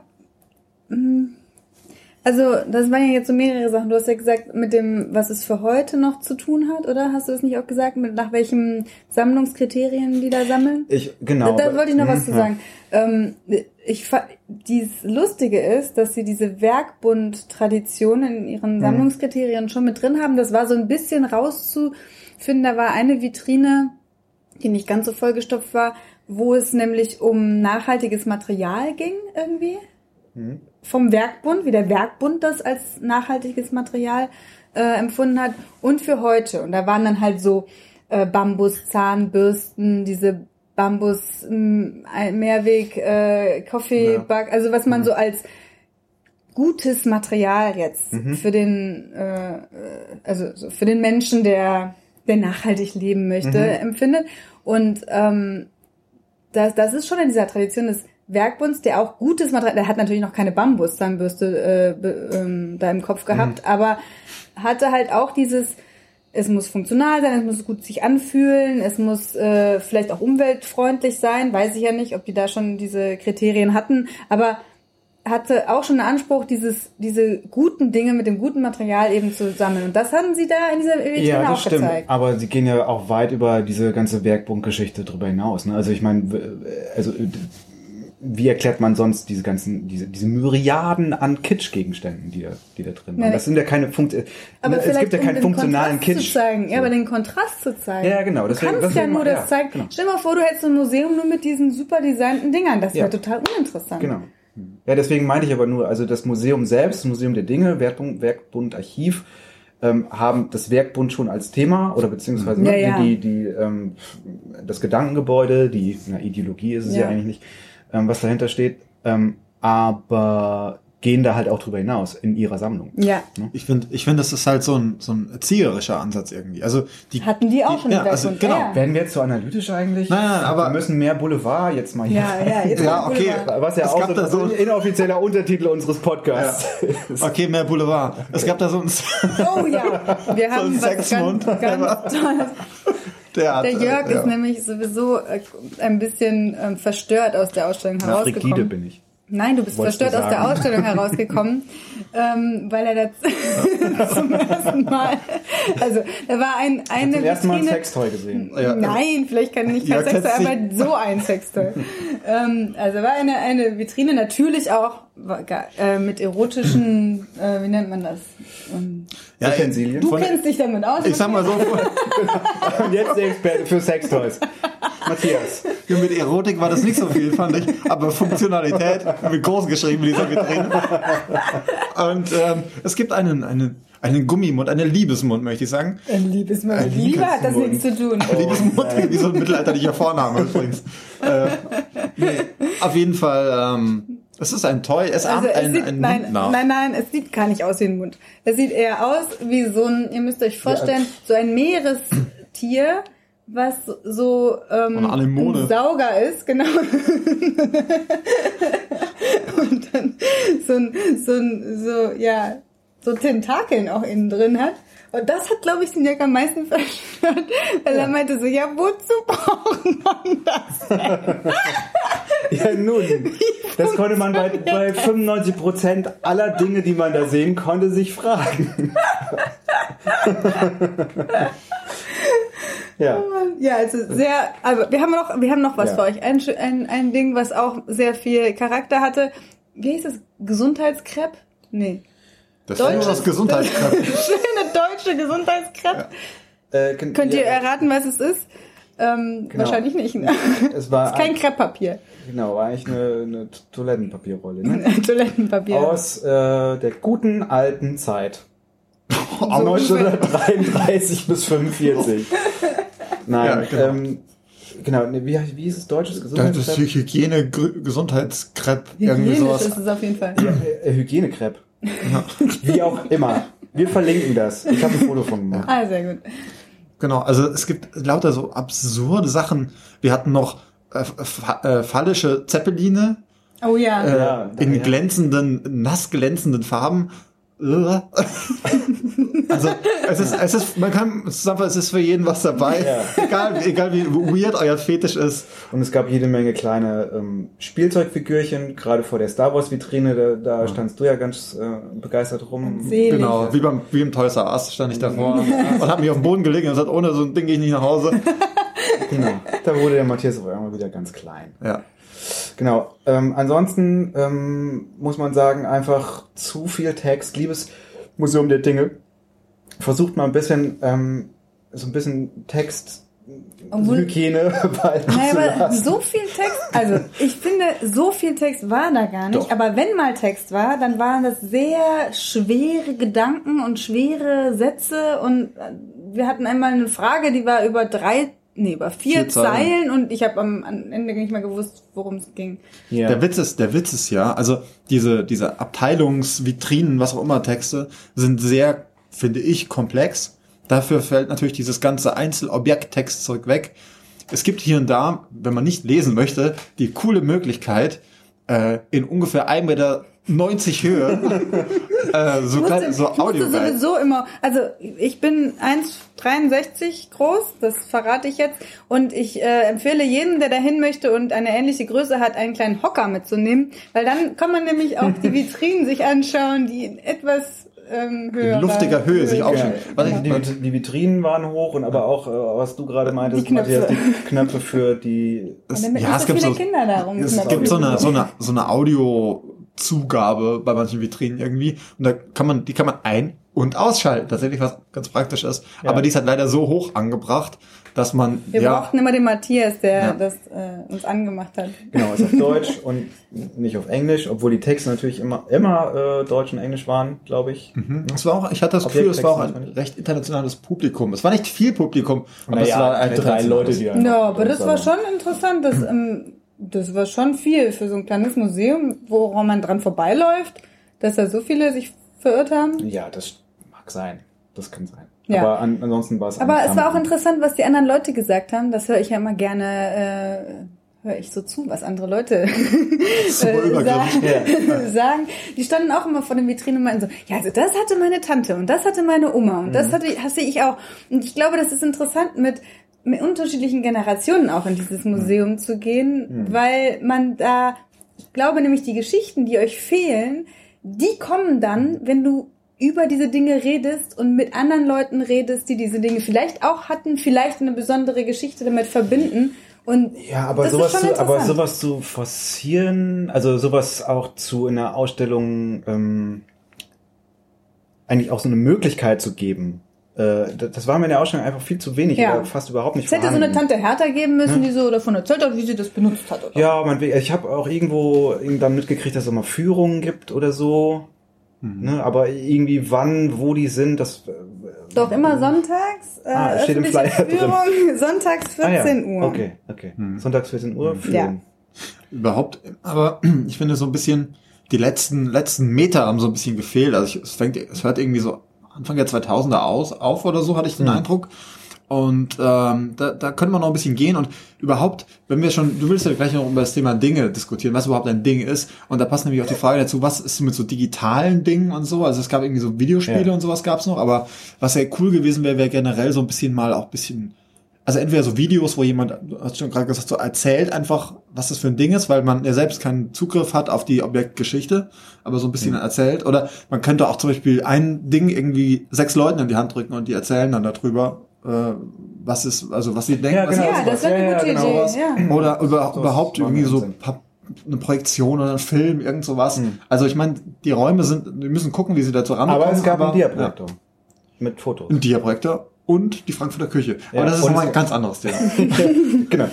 also das waren ja jetzt so mehrere Sachen. Du hast ja gesagt, mit dem, was es für heute noch zu tun hat, oder? Hast du das nicht auch gesagt, mit nach welchen Sammlungskriterien die da sammeln? ich, genau. Da, da wollte ich noch was Mhm, zu ja. sagen. Ähm, ich, dies Lustige ist, dass sie diese Werkbund-Tradition in Mhm. ihren Sammlungskriterien schon mit drin haben. Das war so ein bisschen rauszufinden. Da war eine Vitrine, die nicht ganz so vollgestopft war, wo es nämlich um nachhaltiges Material ging irgendwie. Mhm. Vom Werkbund, wie der Werkbund das als nachhaltiges Material äh, empfunden hat. Und für heute. Und da waren dann halt so äh, Bambus-Zahnbürsten, diese Bambus Mehrweg äh, Coffee. Bug, also was man so als gutes Material jetzt für den äh, also so für den Menschen, der der nachhaltig leben möchte, empfindet und ähm, das, das ist schon in dieser Tradition des Werkbunds, der auch gutes Material, der hat natürlich noch keine Bambuszahnbürste äh, be- ähm, da im Kopf gehabt, aber hatte halt auch dieses, es muss funktional sein, es muss gut sich anfühlen, es muss äh, vielleicht auch umweltfreundlich sein, weiß ich ja nicht, ob die da schon diese Kriterien hatten, aber hatte auch schon einen Anspruch, dieses, diese guten Dinge mit dem guten Material eben zu sammeln. Und das hatten sie da in dieser Vitrine Ja, auch das stimmt. gezeigt. Aber sie gehen ja auch weit über diese ganze Werkbundgeschichte drüber hinaus. Ne? Also ich meine, also wie erklärt man sonst diese ganzen, diese, diese Myriaden an Kitschgegenständen, die da, die da drin Ja, waren? Das sind ja keine Funkt. Aber es gibt ja um keinen den funktionalen Kontrast Kitsch. Zu zeigen. Ja, So. aber den Kontrast zu zeigen. Ja, genau, Du deswegen- kannst ja deswegen- nur das ja, zeigen. genau. Stell dir mal vor, du hättest ein Museum nur mit diesen super designten Dingern. Das wäre Ja. total uninteressant. Genau. Ja, deswegen meinte ich aber nur, also das Museum selbst, das Museum der Dinge, Werkbund, Werkbund Archiv, ähm, haben das Werkbund schon als Thema oder beziehungsweise Ja, ne, ja. die, die, ähm, das Gedankengebäude, die na, Ideologie ist es ja, Ja. eigentlich nicht, ähm, was dahinter steht, ähm, aber gehen da halt auch drüber hinaus in ihrer Sammlung. Ja. Ich finde, ich finde, das ist halt so ein, so ein erzieherischer Ansatz irgendwie. Also die Hatten die auch schon ja, also, genau. ja. Werden wir jetzt so analytisch eigentlich? Nein, aber- wir müssen mehr Boulevard jetzt mal hier. Ja, ja, jetzt Ja, okay. Boulevard. Was ja Es auch gab da so so- ein inoffizieller Untertitel unseres Podcasts ist. Okay, mehr Boulevard. Es gab da so ein Oh ja, wir haben ein was ganz, ganz Tolles. Theater. Der Jörg ja. ist nämlich sowieso äh, ein bisschen ähm, verstört aus der Ausstellung Na, herausgekommen. bin ich. Nein, du bist Wolltest verstört du aus der. Ausstellung herausgekommen, ähm, weil er das zum ersten Mal, also da war ein eine Zum ersten Mal ein Sextoy gesehen. Ja. Nein, vielleicht kann nicht kein Ja, Sextoy, aber so ein Sextoy. ähm, also war eine, eine Vitrine natürlich auch äh, mit erotischen, äh, wie nennt man das? Ähm, Ja, Utensilien. du von- kennst dich damit aus. Ich sag mal so, Und jetzt der Experte für Sextoys. Matthias. mit Erotik war das nicht so viel, fand ich. Aber Funktionalität wird groß geschrieben in dieser Vitrine. Und ähm, es gibt einen, einen, einen Gummimund, einen Liebesmund, möchte ich sagen. Ein Liebesmund. Ein Liebe hat das Liebesmund. nichts zu tun. Liebesmund, wie so ein mittelalterlicher Vorname übrigens. Äh, nee, auf jeden Fall, ähm, es ist ein Toy, es Also ahmt es ein, sieht, ein nein, Mund nach. nein, nein, es sieht gar nicht aus wie ein Mund. Es sieht eher aus wie so ein, ihr müsst euch vorstellen, so ein Meerestier was so ähm, ein Sauger ist, genau. und dann so ein, so ein, so, ja, so Tentakeln auch innen drin hat. Und das hat, glaube ich, den Jack am meisten verstört, weil er meinte so, ja, wozu braucht man das? Ja, nun. Das konnte man bei, bei 95 Prozent aller Dinge, die man da sehen konnte, sich fragen. ja. Ja, also sehr, also wir haben noch, wir haben noch was Ja. für euch. Ein, ein, ein Ding, was auch sehr viel Charakter hatte. Wie hieß es? Gesundheitskrepp? Nee. Das ist nur Deutsches- das Gesundheitskrepp. Schöne deutsche Gesundheitskrepp. Äh, ken- Könnt ihr ja, erraten, was es ist? Ähm, Genau. Wahrscheinlich nicht. Ne? Es war ist kein ein- Krepppapier. Genau, war eigentlich eine, eine Toilettenpapierrolle. Ne? Toilettenpapier. Aus äh, der guten alten Zeit. Oh, 1933 bis 45. Nein, Ja, genau. ähm, genau, ne, wie, wie hieß es deutsches Das ist Gesundheitskrepp? Hygiene, Gesundheitskrepp, irgendwie Hygienisch sowas. ist es auf jeden Fall. Äh, Hygienekrepp. Wie auch immer. Wir verlinken das. Ich habe ein Foto von gemacht. Ah, sehr gut. Genau, also es gibt lauter so absurde Sachen. Wir hatten noch äh, fa äh, phallische Zeppeline Oh ja. äh, Ja, in ja. glänzenden, nass glänzenden Farben. Also es ist, es ist, man kann zusammenfassen, es ist für jeden was dabei. Ja. Egal, egal wie weird euer Fetisch ist. Und es gab jede Menge kleine ähm, Spielzeugfigürchen, gerade vor der Star Wars Vitrine, da, da standst du ja ganz äh, begeistert rum. Selig. Genau, wie beim wie im Toys R Us stand ich davor und habe mich auf den Boden gelegt und gesagt, ohne so ein Ding gehe ich nicht nach Hause. Genau. Da wurde der Matthias auf einmal wieder ganz klein. Ja. Genau. Ähm, ansonsten ähm, muss man sagen, einfach zu viel Text. Liebes Museum der Dinge. Versucht mal ein bisschen, ähm, so ein bisschen Text, Obwohl- Hygiene walten Naja, zu aber so viel Text, also ich finde, so viel Text war da gar nicht. Doch. Aber wenn mal Text war, dann waren das sehr schwere Gedanken und schwere Sätze. Und äh, wir hatten einmal eine Frage, die war über drei, nee, über vier, Vier Zeilen. Zeilen. Und ich habe am, am Ende nicht mehr gewusst, worum es ging. Ja. Der Witz ist, der Witz ist ja, also diese, diese Abteilungsvitrinen, was auch immer Texte, sind sehr, finde ich, komplex. Dafür fällt natürlich dieses ganze Einzelobjekt-Textzeug weg. Es gibt hier und da, wenn man nicht lesen möchte, die coole Möglichkeit, äh, in ungefähr 1,90 Meter Höhe äh, so, Ich musste, so ich musste Audio sowieso immer, also ich bin 1,63 groß, das verrate ich jetzt. Und ich äh, empfehle jedem, der dahin möchte und eine ähnliche Größe hat, einen kleinen Hocker mitzunehmen, weil dann kann man nämlich auch die Vitrinen sich anschauen, die in etwas ähm, höher in luftiger Höhe sich aufstellen. Was ich, Die, die, Vitrinen waren hoch und aber auch, äh, was du gerade meintest, Die Knöpfe. Matthias, die Knöpfe für die. Damit ja, es so gibt viele so, Kinder da rum. es gibt so eine, so eine, so eine Audiozugabe bei manchen Vitrinen irgendwie. Und da kann man, die kann man ein- und ausschalten. Tatsächlich was ganz praktisch ist. Ja. Aber die ist halt leider so hoch angebracht, dass man, Wir ja, brauchten immer den Matthias, der Ja. das äh, uns angemacht hat. Genau, ist auf Deutsch und nicht auf Englisch, obwohl die Texte natürlich immer, immer äh, Deutsch und Englisch waren, glaube ich. Mhm. es war auch, ich hatte das Gefühl, es war auch ein recht internationales Publikum. Es war nicht viel Publikum, aber es war ein drei Leute, die Ja, aber das war schon interessant. Das, ähm, das war schon viel für so ein kleines Museum, woran man dran vorbeiläuft, dass da so viele sich verirrt haben. Ja, das mag sein. Das kann sein. Ja. Aber an, ansonsten war es. Aber es war auch interessant, was die anderen Leute gesagt haben. Das höre ich ja immer gerne, äh, höre ich so zu, was andere Leute äh, sagen. Die standen auch immer vor den Vitrinen und meinten so, ja, also das hatte meine Tante und das hatte meine Oma und Mhm. das hatte, hatte ich auch. Und ich glaube, das ist interessant mit mit unterschiedlichen Generationen auch in dieses Museum zu gehen, Mhm. weil man da, ich glaube nämlich, die Geschichten, die euch fehlen, die kommen dann, wenn du über diese Dinge redest und mit anderen Leuten redest, die diese Dinge vielleicht auch hatten, vielleicht eine besondere Geschichte damit verbinden. Und Ja, aber sowas, zu, aber sowas zu forcieren, also sowas auch zu in einer Ausstellung ähm, eigentlich auch so eine Möglichkeit zu geben. Äh, das war mir in der Ausstellung einfach viel zu wenig Ja. oder fast überhaupt nicht es hätte so eine vorhanden. Tante Hertha geben müssen, die so davon erzählt hat, wie sie das benutzt hat. Oder? Ja, man, ich habe auch irgendwo dann mitgekriegt, dass es immer Führungen gibt oder so. Mhm. Ne, aber irgendwie wann, wo die sind, das. äh, Doch immer sonntags. Äh, Ah, steht im Flyer drin. Führung, sonntags 14 ah, ja. Uhr. Okay, okay. Hm. Sonntags 14 Uhr führen. Überhaupt, aber ich finde so ein bisschen, die letzten, letzten Meter haben so ein bisschen gefehlt. Also ich, es fängt, es hört irgendwie so Anfang der 2000er aus, auf oder so, hatte ich den Mhm. Eindruck. Und ähm, da, da könnte man noch ein bisschen gehen und überhaupt, wenn wir schon, du willst ja gleich noch über das Thema Dinge diskutieren, was überhaupt ein Ding ist. Und da passt nämlich auch die Frage dazu, was ist mit so digitalen Dingen und so. Also es gab irgendwie so Videospiele Ja. und sowas gab's noch, aber was ja cool gewesen wäre, wäre generell so ein bisschen mal auch ein bisschen, also entweder so Videos, wo jemand, du hast schon gerade gesagt, so erzählt einfach, was das für ein Ding ist, weil man ja selbst keinen Zugriff hat auf die Objektgeschichte, aber so ein bisschen erzählt. Oder man könnte auch zum Beispiel ein Ding irgendwie sechs Leuten in die Hand drücken und die erzählen dann darüber, was ist, also was sie denken. Ja, was genau. Ja, das wäre eine Ja, ja, gute genau, Idee. was. Ja. Oder über, überhaupt irgendwie so eine Projektion oder ein Film, irgend sowas. Hm. Also ich meine, die Räume sind, wir müssen gucken, wie sie dazu rankommen. Aber es gab einen ja, Diaprojektor. Mit Fotos. Ein Diaprojektor und die Frankfurter Küche. Ja, Aber das ist nochmal ein ganz anderes Thema. genau.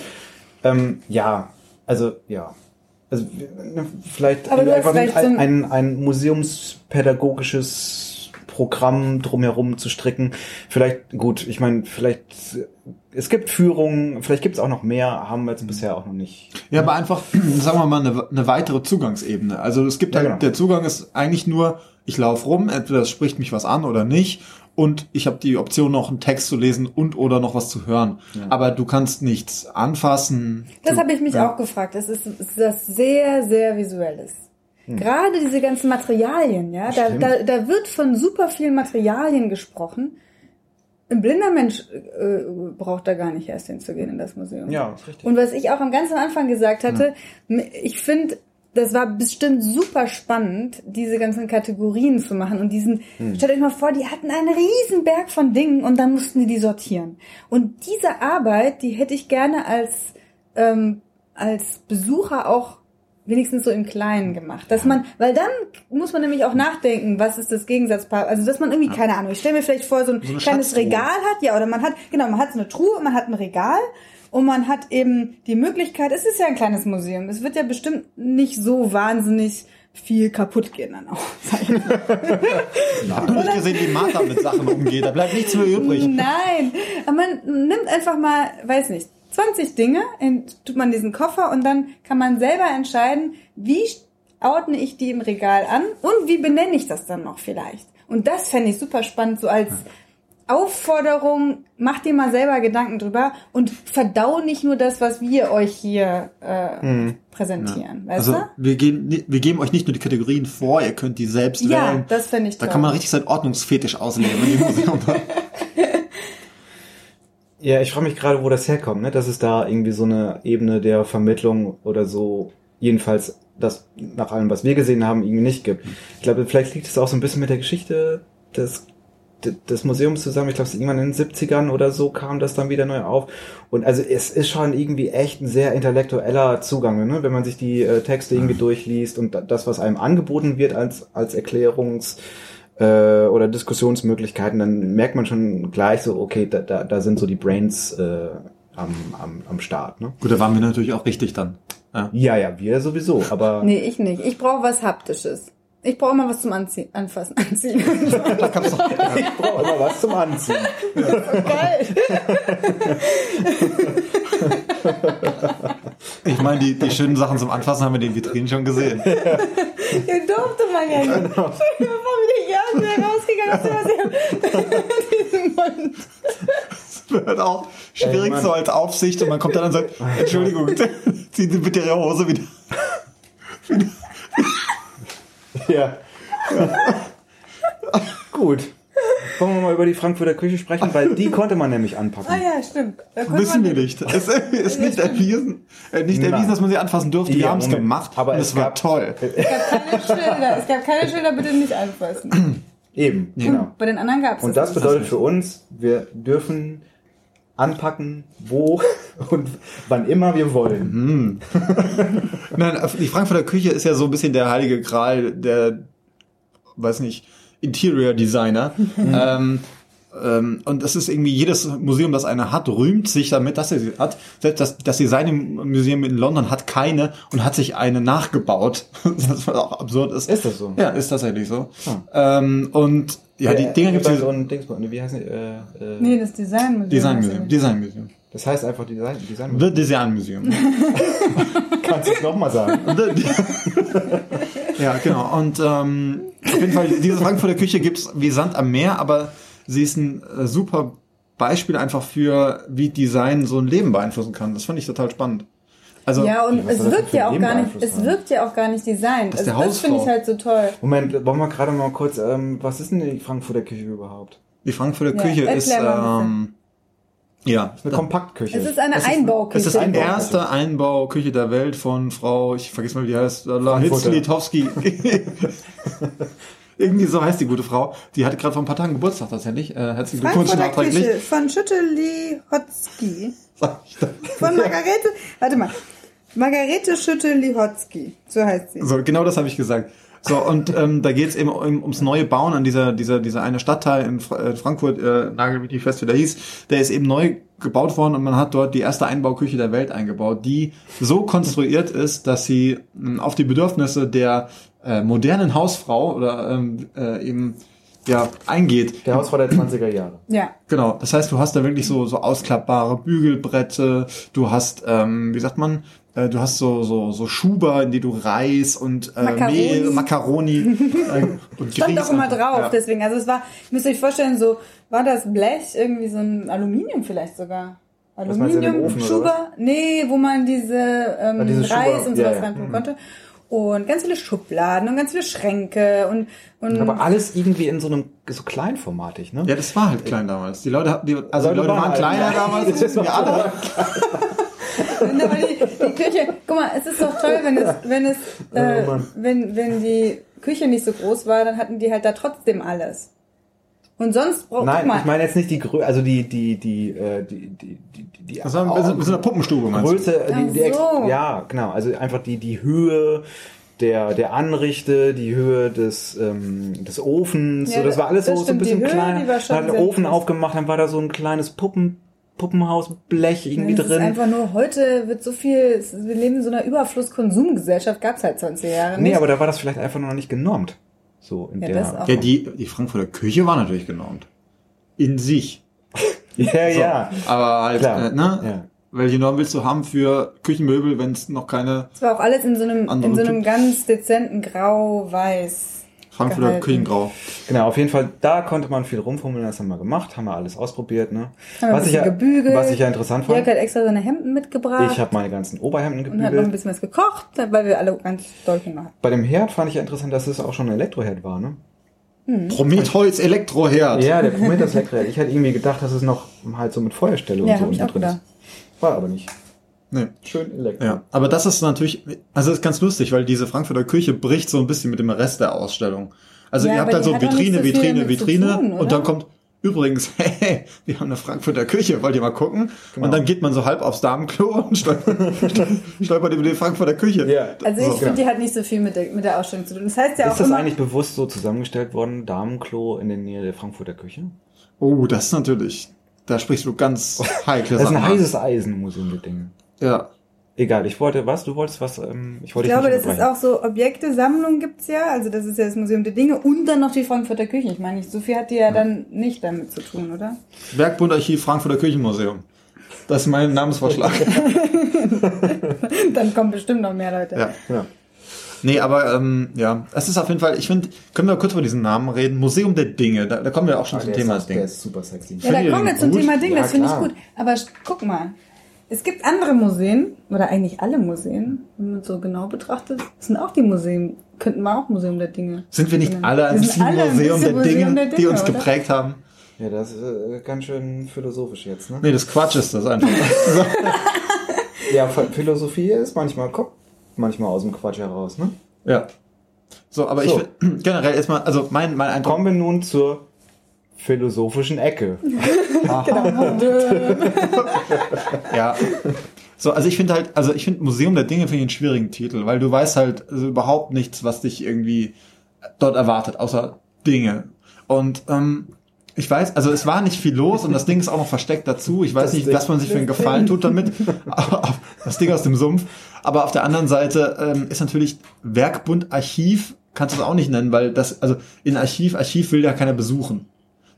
Ähm, ja, also ja. Also ne, vielleicht, Aber du hast einfach ein, ein- ein, ein museumspädagogisches Programm drumherum zu stricken. Vielleicht, gut, ich meine, vielleicht, es gibt Führungen, vielleicht gibt es auch noch mehr, haben wir jetzt bisher auch noch nicht. Ja, aber einfach, sagen wir mal, eine, eine weitere Zugangsebene. Also es gibt Ja, halt, genau. der Zugang ist eigentlich nur, ich laufe rum, entweder es spricht mich was an oder nicht. Und ich habe die Option, noch einen Text zu lesen und oder noch was zu hören. Aber du kannst nichts anfassen. Das habe ich mich ja. auch gefragt. Es ist, es ist das sehr, sehr visuelles. Gerade diese ganzen Materialien, ja, da, da, da wird von super vielen Materialien gesprochen. Ein blinder Mensch äh, braucht da gar nicht erst hinzugehen in das Museum. Ja, ist richtig. Und was ich auch am ganz am Anfang gesagt hatte, ich finde, das war bestimmt super spannend, diese ganzen Kategorien zu machen und diesen, stellt euch mal vor, die hatten einen riesen Berg von Dingen und dann mussten die die sortieren. Und diese Arbeit, die hätte ich gerne als, ähm, als Besucher auch wenigstens so im Kleinen gemacht. Dass man, weil dann muss man nämlich auch nachdenken, was ist das Gegensatzpaar, also dass man irgendwie, keine Ahnung, ich stelle mir vielleicht vor, so ein So eine kleines. Regal hat, ja, oder man hat, genau, man hat so eine Truhe, man hat ein Regal und man hat eben die Möglichkeit, es ist ja ein kleines Museum, es wird ja bestimmt nicht so wahnsinnig viel kaputt gehen dann auch. mal. Hab du nicht gesehen, wie Martha mit Sachen umgeht? Da bleibt nichts mehr übrig. Nein, aber man nimmt einfach mal, weiß nicht, 20 Dinge, in, tut man diesen Koffer und dann kann man selber entscheiden, wie ordne ich die im Regal an und wie benenne ich das dann noch vielleicht. Und das fände ich super spannend, so als Aufforderung, macht dir mal selber Gedanken drüber und verdau nicht nur das, was wir euch hier äh, präsentieren. Weißt Also du? wir, geben, wir geben euch nicht nur die Kategorien vor, ihr könnt die selbst Ja, wählen. das fände ich Da toll. kann man richtig seinen Ordnungsfetisch ausleben. Ja, ich frage mich gerade, wo das herkommt, ne? dass es da irgendwie so eine Ebene der Vermittlung oder so, jedenfalls das nach allem, was wir gesehen haben, irgendwie nicht gibt. Ich glaube, vielleicht liegt es auch so ein bisschen mit der Geschichte des, de- des Museums zusammen. Ich glaube, es ist irgendwann in den 70ern oder so kam das dann wieder neu auf. Und also es ist schon irgendwie echt ein sehr intellektueller Zugang, ne? wenn man sich die äh, Texte irgendwie durchliest und da- das, was einem angeboten wird als, als Erklärungs- äh, oder Diskussionsmöglichkeiten, dann merkt man schon gleich so, okay, da, da, da sind so die Brains äh, am, am, am Start. Ne? Gut, da waren wir natürlich auch richtig dann. Ja. Ja, ja, wir sowieso, aber Nee, ich nicht. Ich brauche was Haptisches. Ich brauche immer was zum Anziehen, anfassen, anziehen. Da kam's noch, ja. ich brauche immer was zum Anziehen. Geil. Ich meine, die, die schönen Sachen zum Anfassen haben wir in den Vitrinen schon gesehen. Hier durfte man ja nicht. Genau. Wie der Jan wieder rausgegangen diesem Mund. Das wird auch schwierig so als Aufsicht und man kommt dann und sagt, Entschuldigung, ziehen Sie bitte Ihre Hose wieder. Ja. Gut. Wollen wir mal über die Frankfurter Küche sprechen, weil die konnte man nämlich anpacken. Ah ja, stimmt. Wissen wir nicht. Es ist nicht erwiesen, äh, nicht Nein. erwiesen, dass man sie anfassen durfte. Wir Ja, haben es gemacht, Aber und es es war toll. Es gab keine Schilder. Es gab keine Schilder, bitte nicht anfassen. Eben, genau. Bei den anderen gab es Und das bedeutet für uns, wir dürfen anpacken, wo und wann immer wir wollen. Nein, die Frankfurter Küche ist ja so ein bisschen der heilige Gral der, weiß nicht, Interior Designer. ähm, ähm, und das ist irgendwie jedes Museum, das eine hat, rühmt sich damit, dass er sie hat. Selbst das, das Design Museum in London hat keine und hat sich eine nachgebaut. das was auch absurd ist. Ist das so? Ja, ist tatsächlich so. Ähm, und ja, die Dinger gibt's es hier. und Dings, nee, wie heißen die? Äh, äh, Nee, das Designmuseum. Design heißt Museum. das. Design Museum. Das heißt einfach Design, Design. The Design Museum. Kannst du es nochmal sagen? ja, genau. Und ähm, auf jeden Fall, diese Frankfurter Küche gibt's wie Sand am Meer, aber sie ist ein äh, super Beispiel einfach für, wie Design so ein Leben beeinflussen kann. Das fand ich total spannend. Also, Ja, und es das wirkt ja auch Leben gar nicht, es haben? wirkt ja auch gar nicht designt. Das Also der das finde ich halt so toll. Moment, wollen wir gerade mal kurz, ähm, was ist denn die Frankfurter Küche überhaupt? die Frankfurter Ja, Küche ist, ähm, ja, Eine Kompaktküche. Es ist eine Es ist- Einbauküche. Es ist die erste Einbauküche der Welt von Frau, ich vergesse mal, wie die heißt. Hitzlitowski. Irgendwie so heißt die gute Frau. Die hatte gerade vor ein paar Tagen Geburtstag tatsächlich. Äh, herzlichen Glückwunsch nachträglich. Küche von Schütteli-Hotzki. Sag ich da. Von Margarete, warte mal. Margarete Schütteli-Hotzki. So heißt sie. So, genau das habe ich gesagt. So, und ähm, da geht es eben um, ums neue Bauen an dieser, dieser, dieser eine Stadtteil in Fra äh, Frankfurt, äh, nagel mich nicht fest, wie der hieß, der ist eben neu gebaut worden und man hat dort die erste Einbauküche der Welt eingebaut, die so konstruiert ist, dass sie ähm, auf die Bedürfnisse der äh, modernen Hausfrau oder ähm, äh, eben ja eingeht. Der Hausfrau der 20er Jahre. Ja. Genau, das heißt, du hast da wirklich so, so ausklappbare Bügelbrette, du hast, ähm, wie sagt man, äh, du hast so, so, so Schuber, in die du Reis und äh, Macaroni. Mehl, Macaroni äh, und Stand auch immer drauf, Ja. deswegen. Also es war, ihr müsst euch vorstellen, so war das Blech irgendwie so ein Aluminium vielleicht sogar. Aluminium, Ofen, Schuber, nee, wo man diese, ähm, Ah, diese Reis Schuber, und ja, sowas ja. reintun Mhm. konnte. Und ganz viele Schubladen und ganz viele Schränke und, und Aber alles irgendwie in so einem, so kleinformatig, ne? ja, das war halt klein damals. Die Leute, hatten- die, also die Leute waren waren halt kleiner klein. damals, das wissen wir alle. Die, die Küche, guck mal, es ist doch toll, wenn es, wenn es, äh, Oh Mann. wenn, wenn die Küche nicht so groß war, dann hatten die halt da trotzdem alles. Und sonst braucht, Nein, guck mal, ich meine jetzt nicht die Größe, also die, die, die, äh, die, die, die, die, die Das war ein bisschen, ein bisschen eine Puppenstube, meinst du? Größe, die, die Ach Ex so. ja, genau, also einfach die, die Höhe der, der Anrichte, die Höhe des, ähm, des Ofens, Ja, so, das war alles das so, so ein die bisschen Höhe, kleiner. die war schon Dann hat den Ofen groß. aufgemacht, dann war da so ein kleines Puppen, Puppenhausblech irgendwie ist drin. einfach nur, heute wird so viel, es- wir leben in so einer Überfluss-Konsumgesellschaft, gab's halt 20 Jahre Nee, nicht. aber da war das vielleicht einfach noch nicht genormt. So in Ja, der. das auch. Ja, die, die Frankfurter Küche war natürlich genormt. In sich. ja, So. ja. Aber halt, Klar. äh, ne? Ja. Welche Norm willst du haben für Küchenmöbel, wenn es noch keine Es war auch alles in so einem, in so einem Typ. ganz dezenten Grau-Weiß. Frankfurter gehalten. Küchengrau? Genau, auf jeden Fall, da konnte man viel rumfummeln, das haben wir gemacht, haben wir alles ausprobiert, ne? Haben wir ein Was ich, ja, gebügelt. was ich ja interessant Jörg fand, hat extra seine Hemden mitgebracht ich habe meine ganzen Oberhemden und hat noch ein gebügelt. bisschen was gekocht, weil wir alle ganz doll Hunger hatten. Bei dem Herd fand ich ja interessant, dass es auch schon ein Elektroherd war, ne? Prometheus Elektroherd. Ja, der Prometheus Elektroherd. Ich hätte irgendwie gedacht, dass es noch halt so mit Feuerstelle und Ja, so unten drin gedacht. ist. War aber nicht. Nee. Schön Elektro. Ja, aber das ist natürlich, also das ist ganz lustig, weil diese Frankfurter Küche bricht so ein bisschen mit dem Rest der Ausstellung. Also Ja, ihr habt halt so Vitrine, so Vitrine, Vitrine tun, und dann kommt übrigens, hey, wir haben eine Frankfurter Küche, wollt ihr mal gucken? Genau. Und dann geht man so halb aufs Damenklo und stolpert, über die Frankfurter Küche. Ja. Also ich So. finde, die hat nicht so viel mit der, mit der Ausstellung zu tun. Das heißt ja auch Ist das immer, eigentlich bewusst so zusammengestellt worden, Damenklo in der Nähe der Frankfurter Küche? Oh, das ist natürlich, da sprichst du ganz heikle Das ist ein Sachen heißes Eisen, Museum der Dinge. Ja. Egal, ich wollte, was? Du wolltest was? Ähm, ich wollte ich glaube, das ist auch so Objekte, Sammlung gibt's ja. Also das ist ja das Museum der Dinge und dann noch die Frankfurter Küche. Ich meine, so viel hat die ja dann nicht damit zu tun, oder? Werkbundarchiv Frankfurter Küchenmuseum. Das ist mein Namensvorschlag. dann kommen bestimmt noch mehr Leute. ja. Ja. Nee, aber ähm, ja, es ist auf jeden Fall, ich finde, können wir kurz über diesen Namen reden? Museum der Dinge, da, da kommen wir auch schon zum Der Thema ist, Ding. Der ist super sexy. Ja, da kommen wir zum gut? Thema Ding, Ja, das finde ich gut. Aber guck mal, es gibt andere Museen, oder eigentlich alle Museen, wenn man so genau betrachtet, sind auch die Museen, könnten wir auch Museum der Dinge. Sind wir nicht nennen. alle ein bisschen alle ein Museum, bisschen der, Dinge, Museum der die Dinge, uns oder? geprägt haben? Ja, das ist äh, ganz schön philosophisch jetzt, ne? Nee, das Quatsch ist das einfach. Ja, Philosophie ist manchmal, kommt manchmal aus dem Quatsch heraus, ne? Ja. So, aber So. ich find- generell erstmal, also mein, mein Eindruck. Kommen wir nun zur philosophischen Ecke. Genau. Ja. So, also ich finde halt, also ich finde Museum der Dinge finde ich einen schwierigen Titel, weil du weißt halt also überhaupt nichts, was dich irgendwie dort erwartet, außer Dinge. Und ähm, ich weiß, also es war nicht viel los und das Ding ist auch noch versteckt dazu. Ich weiß Das nicht, Ding. was man sich für einen Gefallen tut damit. das Ding aus dem Sumpf. Aber auf der anderen Seite ähm, ist natürlich Werkbund Archiv, kannst du es auch nicht nennen, weil das, also in Archiv, Archiv will ja keiner besuchen.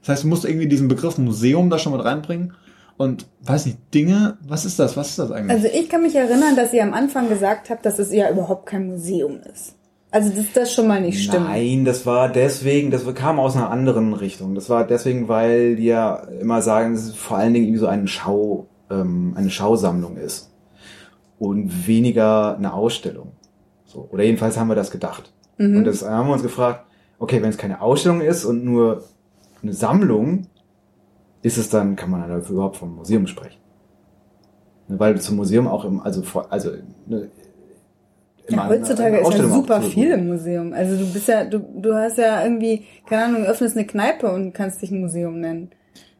Das heißt, du musst irgendwie diesen Begriff Museum da schon mit reinbringen. Und weiß nicht, Dinge, was ist das? Was ist das eigentlich? Also ich kann mich erinnern, dass ihr am Anfang gesagt habt, dass es ja überhaupt kein Museum ist. Also dass das schon mal nicht stimmt. Nein, das war deswegen, das kam aus einer anderen Richtung. Das war deswegen, weil die ja immer sagen, dass es vor allen Dingen irgendwie so eine Schau, ähm, eine Schausammlung ist. Und weniger eine Ausstellung. So. Oder jedenfalls haben wir das gedacht. Und das haben wir uns gefragt, okay, wenn es keine Ausstellung ist und nur eine Sammlung, ist es dann, kann man dann dafür überhaupt vom Museum sprechen? Ne, Weil zum Museum auch im, also vor, also ne, Ja, heutzutage ist ja super zu- viel im Museum. Also du bist ja, du, du hast ja irgendwie, keine Ahnung, öffnest eine Kneipe und kannst dich ein Museum nennen.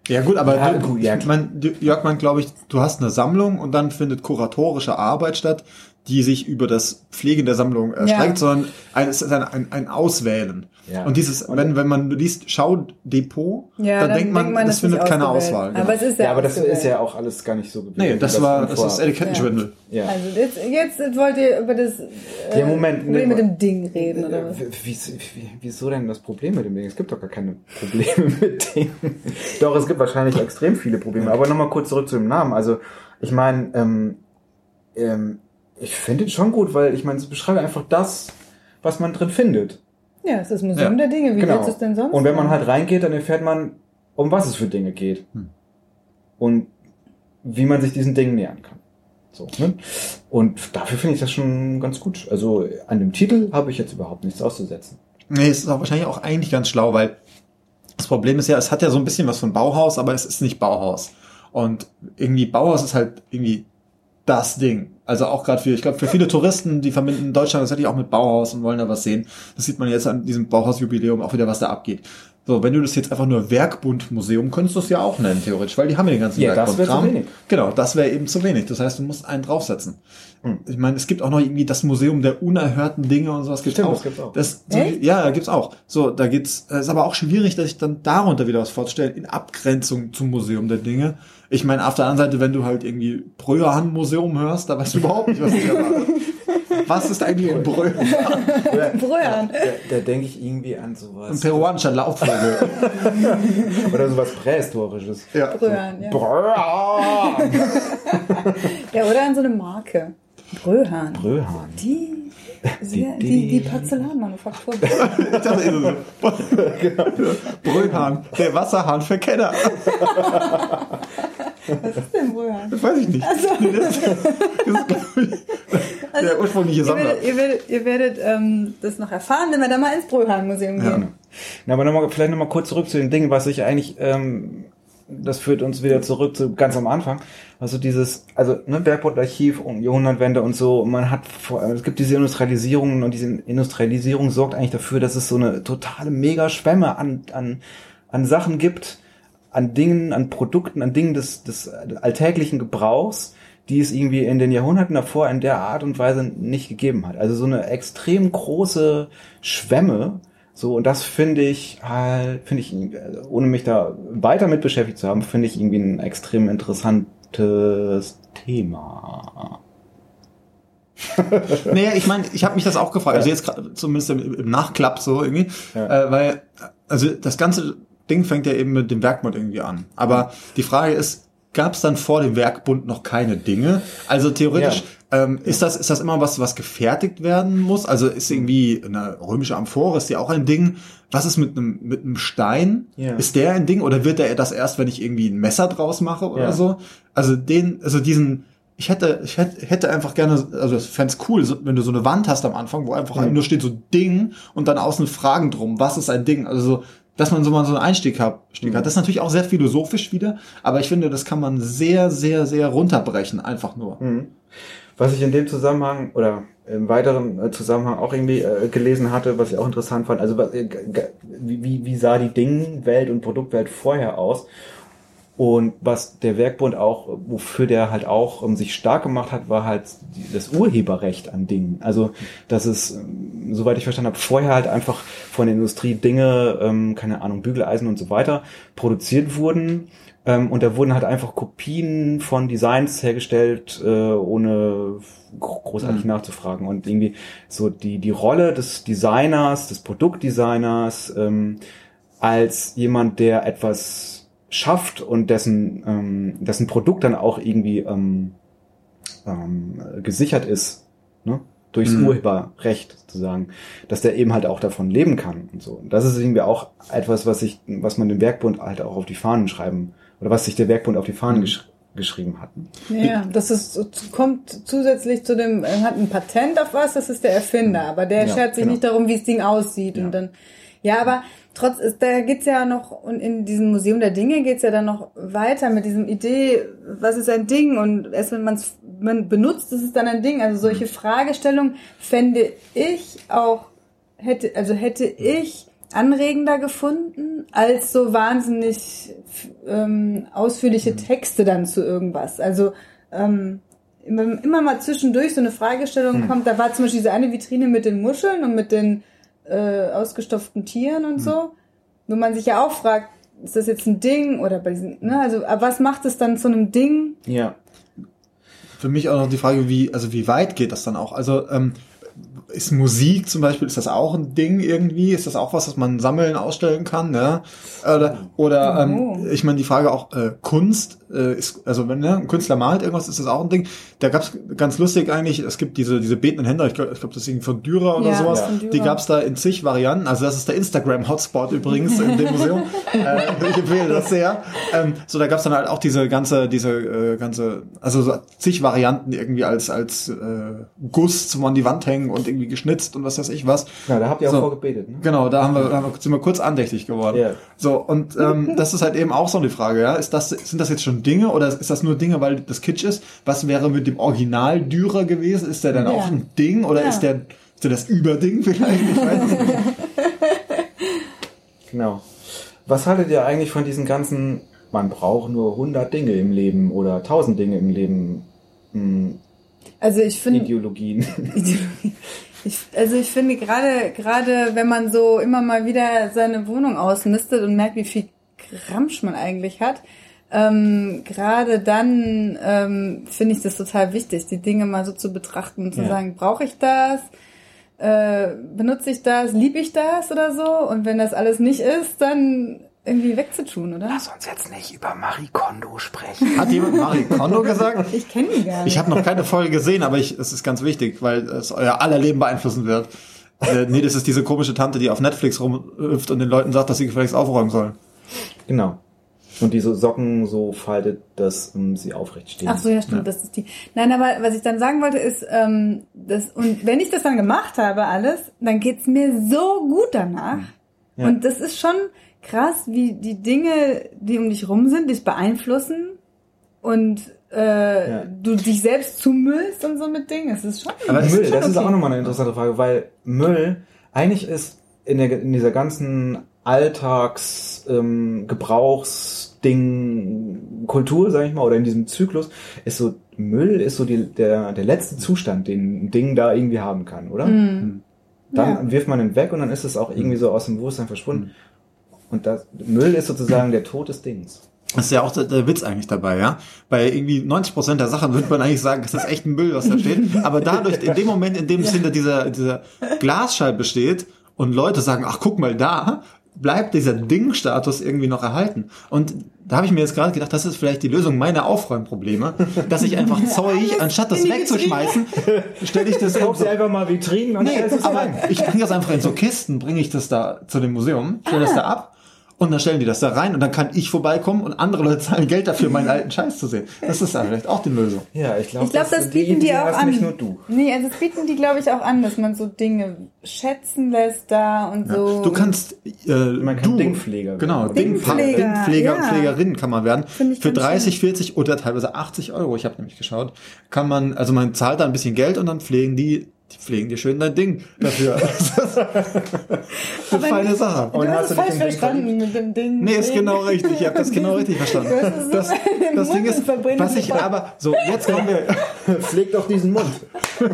Ja gut, aber Ja, du, gut, ja, ich mein, du- Jörg meint, glaube ich, du hast eine Sammlung und dann findet kuratorische Arbeit statt, die sich über das Pflegen der Sammlung erstreckt, Ja. sondern ein, es ist ein, ein, ein Auswählen. Ja. Und dieses, wenn, wenn man liest Schaudepot, Ja, dann, denkt man, das ist findet keine. Auswahl. genau. Aber es ist ja Ja, aber das ist ja auch alles gar nicht so gewesen. nee, das wie war, das ist. Etikettenschwindel. Ja. Also jetzt, jetzt wollt ihr über das äh, Ja, Moment, Problem ne, mit dem Ding reden, oder was? Äh, wie- wie- Wieso denn das Problem mit dem Ding? Es gibt doch gar keine Probleme mit dem. doch, es gibt wahrscheinlich extrem viele Probleme. Aber nochmal kurz zurück zu dem Namen. Also, ich meine, ähm, ähm, ich finde ihn schon gut, weil ich meine, es beschreibt einfach das, was man drin findet. Ja, es ist das Museum Ja. der Dinge. Wie Genau. willst du es denn sonst? Und wenn man halt reingeht, dann erfährt man, um was es für Dinge geht. Hm. Und wie man sich diesen Dingen nähern kann. So, ne? Und dafür finde ich das schon ganz gut. Also an dem Titel habe ich jetzt überhaupt nichts auszusetzen. Nee, es ist auch wahrscheinlich auch eigentlich ganz schlau, weil das Problem ist ja, es hat ja so ein bisschen was von Bauhaus, aber es ist nicht Bauhaus. Und irgendwie Bauhaus ist halt irgendwie das Ding. Also auch gerade für, ich glaube, für viele Touristen, die verbinden Deutschland tatsächlich auch mit Bauhaus und wollen da was sehen. Das sieht man jetzt an diesem Bauhausjubiläum auch wieder, was da abgeht. So, wenn du das jetzt einfach nur Werkbundmuseum, könntest du es ja auch nennen, theoretisch, weil die haben ja den ganzen Ja, das wär zu wenig. Genau, das wäre eben zu wenig. Das heißt, du musst einen draufsetzen. Hm. Ich meine, es gibt auch noch irgendwie das Museum der unerhörten Dinge und sowas gibt's Stimmt, auch. das gibt's auch. Das, so, ja, gibt's auch. So, da geht's, es ist aber auch schwierig, dass ich dann darunter wieder was vorzustellen, in Abgrenzung zum Museum der Dinge. Ich meine, auf der anderen Seite, wenn du halt irgendwie Bröhan Museum hörst, da weißt du überhaupt nicht, was dich erwartet. Was ist eigentlich ein Bröhan? Brüllern. Da, da denke ich irgendwie an sowas. Ein peruanischer Laubvogel. Oder sowas Prähistorisches. ja. Brüllern, ja. Bröhan. Ja, oder an so eine Marke. Bröhan. Bröhan. Die, die, die- die, die Porzellanmanufaktur. Ich dachte eben so. Bröhan, der Wasserhahn für Kenner. Was ist denn Bröhan? Das weiß ich nicht. Nee, das, das ist, ich, der ursprüngliche Ihr Sammler. werdet, ihr werdet, ihr werdet ähm, das noch erfahren, wenn wir dann mal ins Bröhan-Museum Ja. gehen. Na, aber nochmal, vielleicht nochmal kurz zurück zu den Dingen, was ich eigentlich, ähm, das führt uns wieder zurück zu ganz am Anfang. Also dieses, also ne, Bergbautarchiv und Jahrhundertwende und so, man hat vor, es gibt diese Industrialisierung und diese Industrialisierung sorgt eigentlich dafür, dass es so eine totale Mega-Schwemme an, an, an Sachen gibt, an Dingen, an Produkten, an Dingen des, des alltäglichen Gebrauchs, die es irgendwie in den Jahrhunderten davor in der Art und Weise nicht gegeben hat. Also so eine extrem große Schwemme. So, und das finde ich halt, finde ich, ohne mich da weiter mit beschäftigt zu haben, finde ich irgendwie ein extrem interessantes Thema. Naja, ich meine, ich habe mich das auch gefragt. Also jetzt gerade zumindest im, im Nachklapp so irgendwie. Ja. Äh, weil, also das ganze Ding fängt ja eben mit dem Werkbund irgendwie an. Aber die Frage ist, gab es dann vor dem Werkbund noch keine Dinge? Also theoretisch ähm, ist das ist das immer was, was gefertigt werden muss? Also ist irgendwie eine römische Amphore, ist die auch ein Ding? Was ist mit einem mit einem Stein? Ja. Ist der ein Ding oder wird der das erst, wenn ich irgendwie ein Messer draus mache oder Ja. so? Also den, also diesen ich hätte, ich hätte, hätte einfach gerne, also ich fände cool, wenn du so eine Wand hast am Anfang, wo einfach nur steht so Ding und dann außen Fragen drum, was ist ein Ding? Also so, dass man so mal so einen Einstieg hat. Hat. Das ist natürlich auch sehr philosophisch wieder, aber ich finde, das kann man sehr, sehr, sehr runterbrechen, einfach nur. Mhm. Was ich in dem Zusammenhang oder im weiteren äh, Zusammenhang auch irgendwie äh, gelesen hatte, was ich auch interessant fand, also was, äh, wie- wie sah die Dingwelt und Produktwelt vorher aus? Und was der Werkbund auch, wofür der halt auch ähm, sich stark gemacht hat, war halt das Urheberrecht an Dingen. Also, dass es, ähm, soweit ich verstanden habe, vorher halt einfach von der Industrie Dinge, ähm, keine Ahnung, Bügeleisen und so weiter, produziert wurden. Ähm, und da wurden halt einfach Kopien von Designs hergestellt, äh, ohne gro- großartig nachzufragen. Und irgendwie so die, die Rolle des Designers, des Produktdesigners, ähm, als jemand, der etwas schafft und dessen, ähm, dessen Produkt dann auch irgendwie ähm, ähm, gesichert ist. Ne? durchs Urheberrecht sozusagen, dass der eben halt auch davon leben kann und so. Und das ist irgendwie auch etwas, was ich, was man dem Werkbund halt auch auf die Fahnen schreiben oder was sich der Werkbund auf die Fahnen gesch geschrieben hat. Ja, das ist, kommt zusätzlich zu dem, er hat ein Patent auf was, das ist der Erfinder, aber der Ja, schert sich genau. nicht darum, wie das Ding aussieht und dann, ja, aber trotz, da geht's ja noch, und in diesem Museum der Dinge geht's ja dann noch weiter mit diesem Idee, was ist ein Ding? Und erst wenn man's man benutzt, ist es dann ein Ding, also solche Fragestellungen fände ich auch, hätte, also hätte ich anregender gefunden, als so wahnsinnig ähm, ausführliche Texte dann zu irgendwas. Also ähm, immer, immer mal zwischendurch so eine Fragestellung kommt. Da war zum Beispiel diese eine Vitrine mit den Muscheln und mit den äh, ausgestopften Tieren und so, wo man sich ja auch fragt, ist das jetzt ein Ding oder bei diesen, ne, also aber was macht es dann zu einem Ding? Ja. Für mich auch noch die Frage, wie, also wie weit geht das dann auch? Also, ähm, ist Musik zum Beispiel, ist das auch ein Ding irgendwie? Ist das auch was, was man sammeln, ausstellen kann? Ja? Oder, oder Oh. ähm, ich meine, die Frage auch äh, Kunst äh, ist, also wenn ne, ein Künstler malt irgendwas, ist das auch ein Ding. Da gab's ganz lustig eigentlich, es gibt diese diese betenden Händler, ich glaube, glaub, das ist irgendwie von Dürer oder Ja, sowas. Dürer. Die gab's da in zig Varianten. Also das ist der Instagram-Hotspot übrigens in dem Museum. äh, ich empfehle das sehr. Ähm, so, da gab's dann halt auch diese ganze, diese äh, ganze, also so zig Varianten irgendwie als als äh, Guss zum an die Wand hängen und irgendwie geschnitzt und was weiß ich was. Ja, da habt ihr auch So. vorgebetet, ne? Genau, da haben wir, da sind wir kurz andächtig geworden. Ja. So, und ähm, das ist halt eben auch so eine Frage, ja. Ist das, sind das jetzt schon Dinge oder ist das nur Dinge, weil das Kitsch ist? Was wäre mit dem Original Dürer gewesen? Ist der dann Ja. auch ein Ding oder Ja. ist der, ist der das Überding vielleicht? Ich weiß nicht. Genau. Was haltet ihr eigentlich von diesen ganzen, man braucht nur 100 Dinge im Leben oder 1000 Dinge im Leben, hm, Also ich finde, Ideologien? Ich, also ich finde gerade, gerade wenn man so immer mal wieder seine Wohnung ausmistet und merkt, wie viel Gramsch man eigentlich hat, ähm, gerade dann ähm, finde ich das total wichtig, die Dinge mal so zu betrachten und zu Ja. sagen, brauche ich das? Äh, benutze ich das? Liebe ich das oder so? Und wenn das alles nicht ist, dann irgendwie wegzutun, oder? Lass uns jetzt nicht über Marie Kondo sprechen. Hat jemand Marie Kondo gesagt? Ich kenne die gar nicht. Ich habe noch keine Folge gesehen, aber ich, es ist ganz wichtig, weil es euer aller Leben beeinflussen wird. Äh, nee, das ist diese komische Tante, die auf Netflix rumhüpft und den Leuten sagt, dass sie gefälligst aufräumen sollen. Genau. Und diese Socken so faltet, dass ähm, sie aufrecht stehen. Ach so, ja, stimmt, das ist die. Nein, aber was ich dann sagen wollte ist, ähm, das, und wenn ich das dann gemacht habe, alles, dann geht's mir so gut danach. Ja. Und das ist schon krass, wie die Dinge, die um dich rum sind, dich beeinflussen und äh, Ja. du dich selbst zumüllst und so mit Dingen. Es ist schon. Aber Müll, schon das ist okay. auch nochmal eine interessante Frage, weil Müll eigentlich ist in, der, in dieser ganzen Alltags ähm, Gebrauchsding Kultur, sag ich mal, oder in diesem Zyklus, ist so Müll ist so die, der, der letzte Zustand, den ein Ding da irgendwie haben kann, oder? Mhm. Dann wirft man ihn weg und dann ist es auch irgendwie so aus dem Bewusstsein verschwunden. Und das, Müll ist sozusagen der Tod des Dings. Das ist ja auch der, der Witz eigentlich dabei, ja. Bei irgendwie 90 Prozent der Sachen würde man eigentlich sagen, das ist echt ein Müll, was da steht. Aber dadurch, in dem Moment, in dem es hinter dieser, dieser Glasscheibe steht und Leute sagen, ach guck mal da, bleibt dieser Ding-Status irgendwie noch erhalten. Und da habe ich mir jetzt gerade gedacht, das ist vielleicht die Lösung meiner Aufräumprobleme, dass ich einfach Zeug, anstatt das wegzuschmeißen, stelle ich das Kauf sie einfach mal Vitrinen und Nee, aber ich bringe das einfach in so Kisten, bringe ich das da zu dem Museum, stelle das da ab und dann stellen die das da rein und dann kann ich vorbeikommen und andere Leute zahlen Geld dafür, meinen alten Scheiß zu sehen. Das ist dann vielleicht auch die Lösung. Ja, ich glaube, Ich glaube, das, bieten die, auch hast an. nicht nur du. Nee, also das bieten die, glaube ich, auch an, dass man so Dinge schätzen lässt da und so. Du kannst, äh, Man kann du, Dingpfleger Genau. Dingpfleger, Dingpfleger, ja. Pflegerin kann man werden. Für ganz 30, 40 oder teilweise 80 Euro, ich habe nämlich geschaut, kann man, also man zahlt da ein bisschen Geld und dann pflegen die, die pflegen dir schön dein Ding dafür. Das ist eine Aber feine nicht- Sache. Du Und hast du falsch verstanden mit dem Ding. Nee, ist genau richtig. Ich habe das genau richtig verstanden. Das, das Ding ist, was ich aber, so, jetzt kommen wir, Pfleg doch diesen Mund.